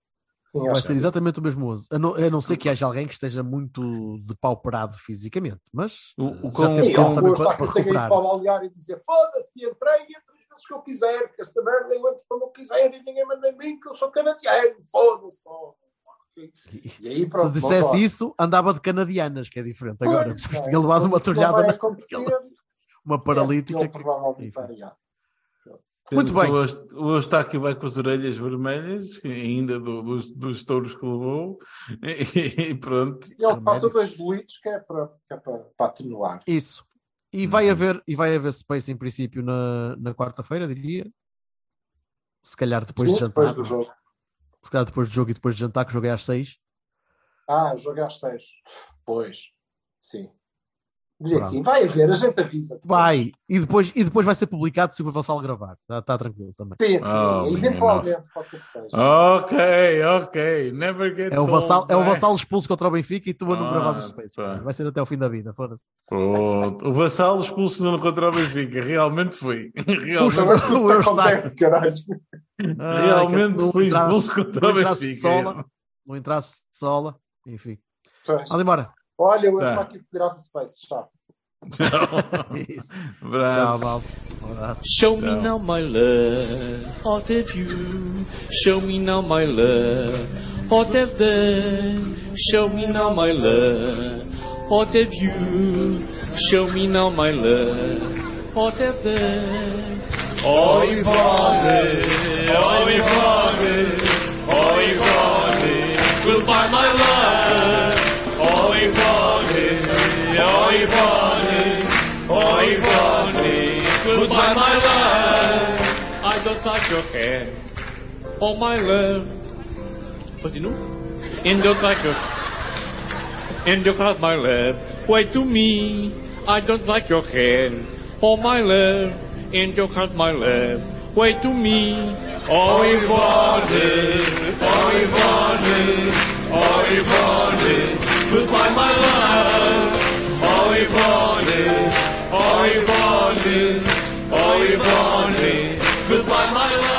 Sim, Vai ser exatamente o mesmo 11. A não, a não ser que haja alguém que esteja muito depauperado fisicamente. Mas O- eh, o já com- teve Sim, tempo eu também para, que para eu recuperar. para o balneário e dizer foda-se, entrei e as vezes que eu quiser, que esta merda eu entro como eu quiser e ninguém manda em mim que eu sou canadiano, foda-se. E aí Se pronto, dissesse vamos lá. isso, andava de canadianas, que é diferente agora. Pois, não, tinha levado uma torjada, uma é, paralítica. ele que- provavelmente enfim. vai, já. Muito bem. O o Eustáquio vai com as orelhas vermelhas, ainda do- dos, dos touros que levou, e, pronto. Ele passa dois bolitos que é para, que é para, para atenuar. Isso. E Uhum. vai, haver, e vai haver space em princípio na, na quarta-feira, diria. Se calhar depois Sim, de jantar. depois do jogo. Se calhar depois do jogo e depois de jantar, que jogo é às seis. Ah, jogo é às seis. Pois, sim. Sim. Vai haver, a gente avisa. Vai. E depois, e depois vai ser publicado se o Vassal gravar. Está tá tranquilo também. Sim, sim. Oh, eventualmente pode ser que seja. Ok, ok. Never get É o, Vassal, old, é o não Vassal expulso contra o Benfica e tu a não Ah, gravares os space. pá. Vai ser até o fim da vida. Foda-se. Pronto. O Vassal expulso no contra o Benfica. Realmente foi. Realmente, Puxa, Mas tudo o. Ah, realmente não foi expulso contra o não entrasse de Benfica. sola, não entrasse de sola. Enfim. Vamos embora. Olha, eu Tá. aqui para o Space, está. Tchau. Tchau, abraço. Show me now my love, what have you? Show me now my love, what have done? Show me now my love, what have you? Show me now my love, what have done? Oi, Father, oi, Father, oi, Father, goodbye my love. Oi, Father, oi, Father, goodbye my love. I don't touch your hand, oh my love. Continue. Don't like your you cut my love. Wait to me, I don't like your hand, oh my love. And you cut my love. Wait to me, oh Father, oh Father, oh Father, goodbye my love. Oy Vonny, Oy Vonny, Oy Vonny, goodbye my love.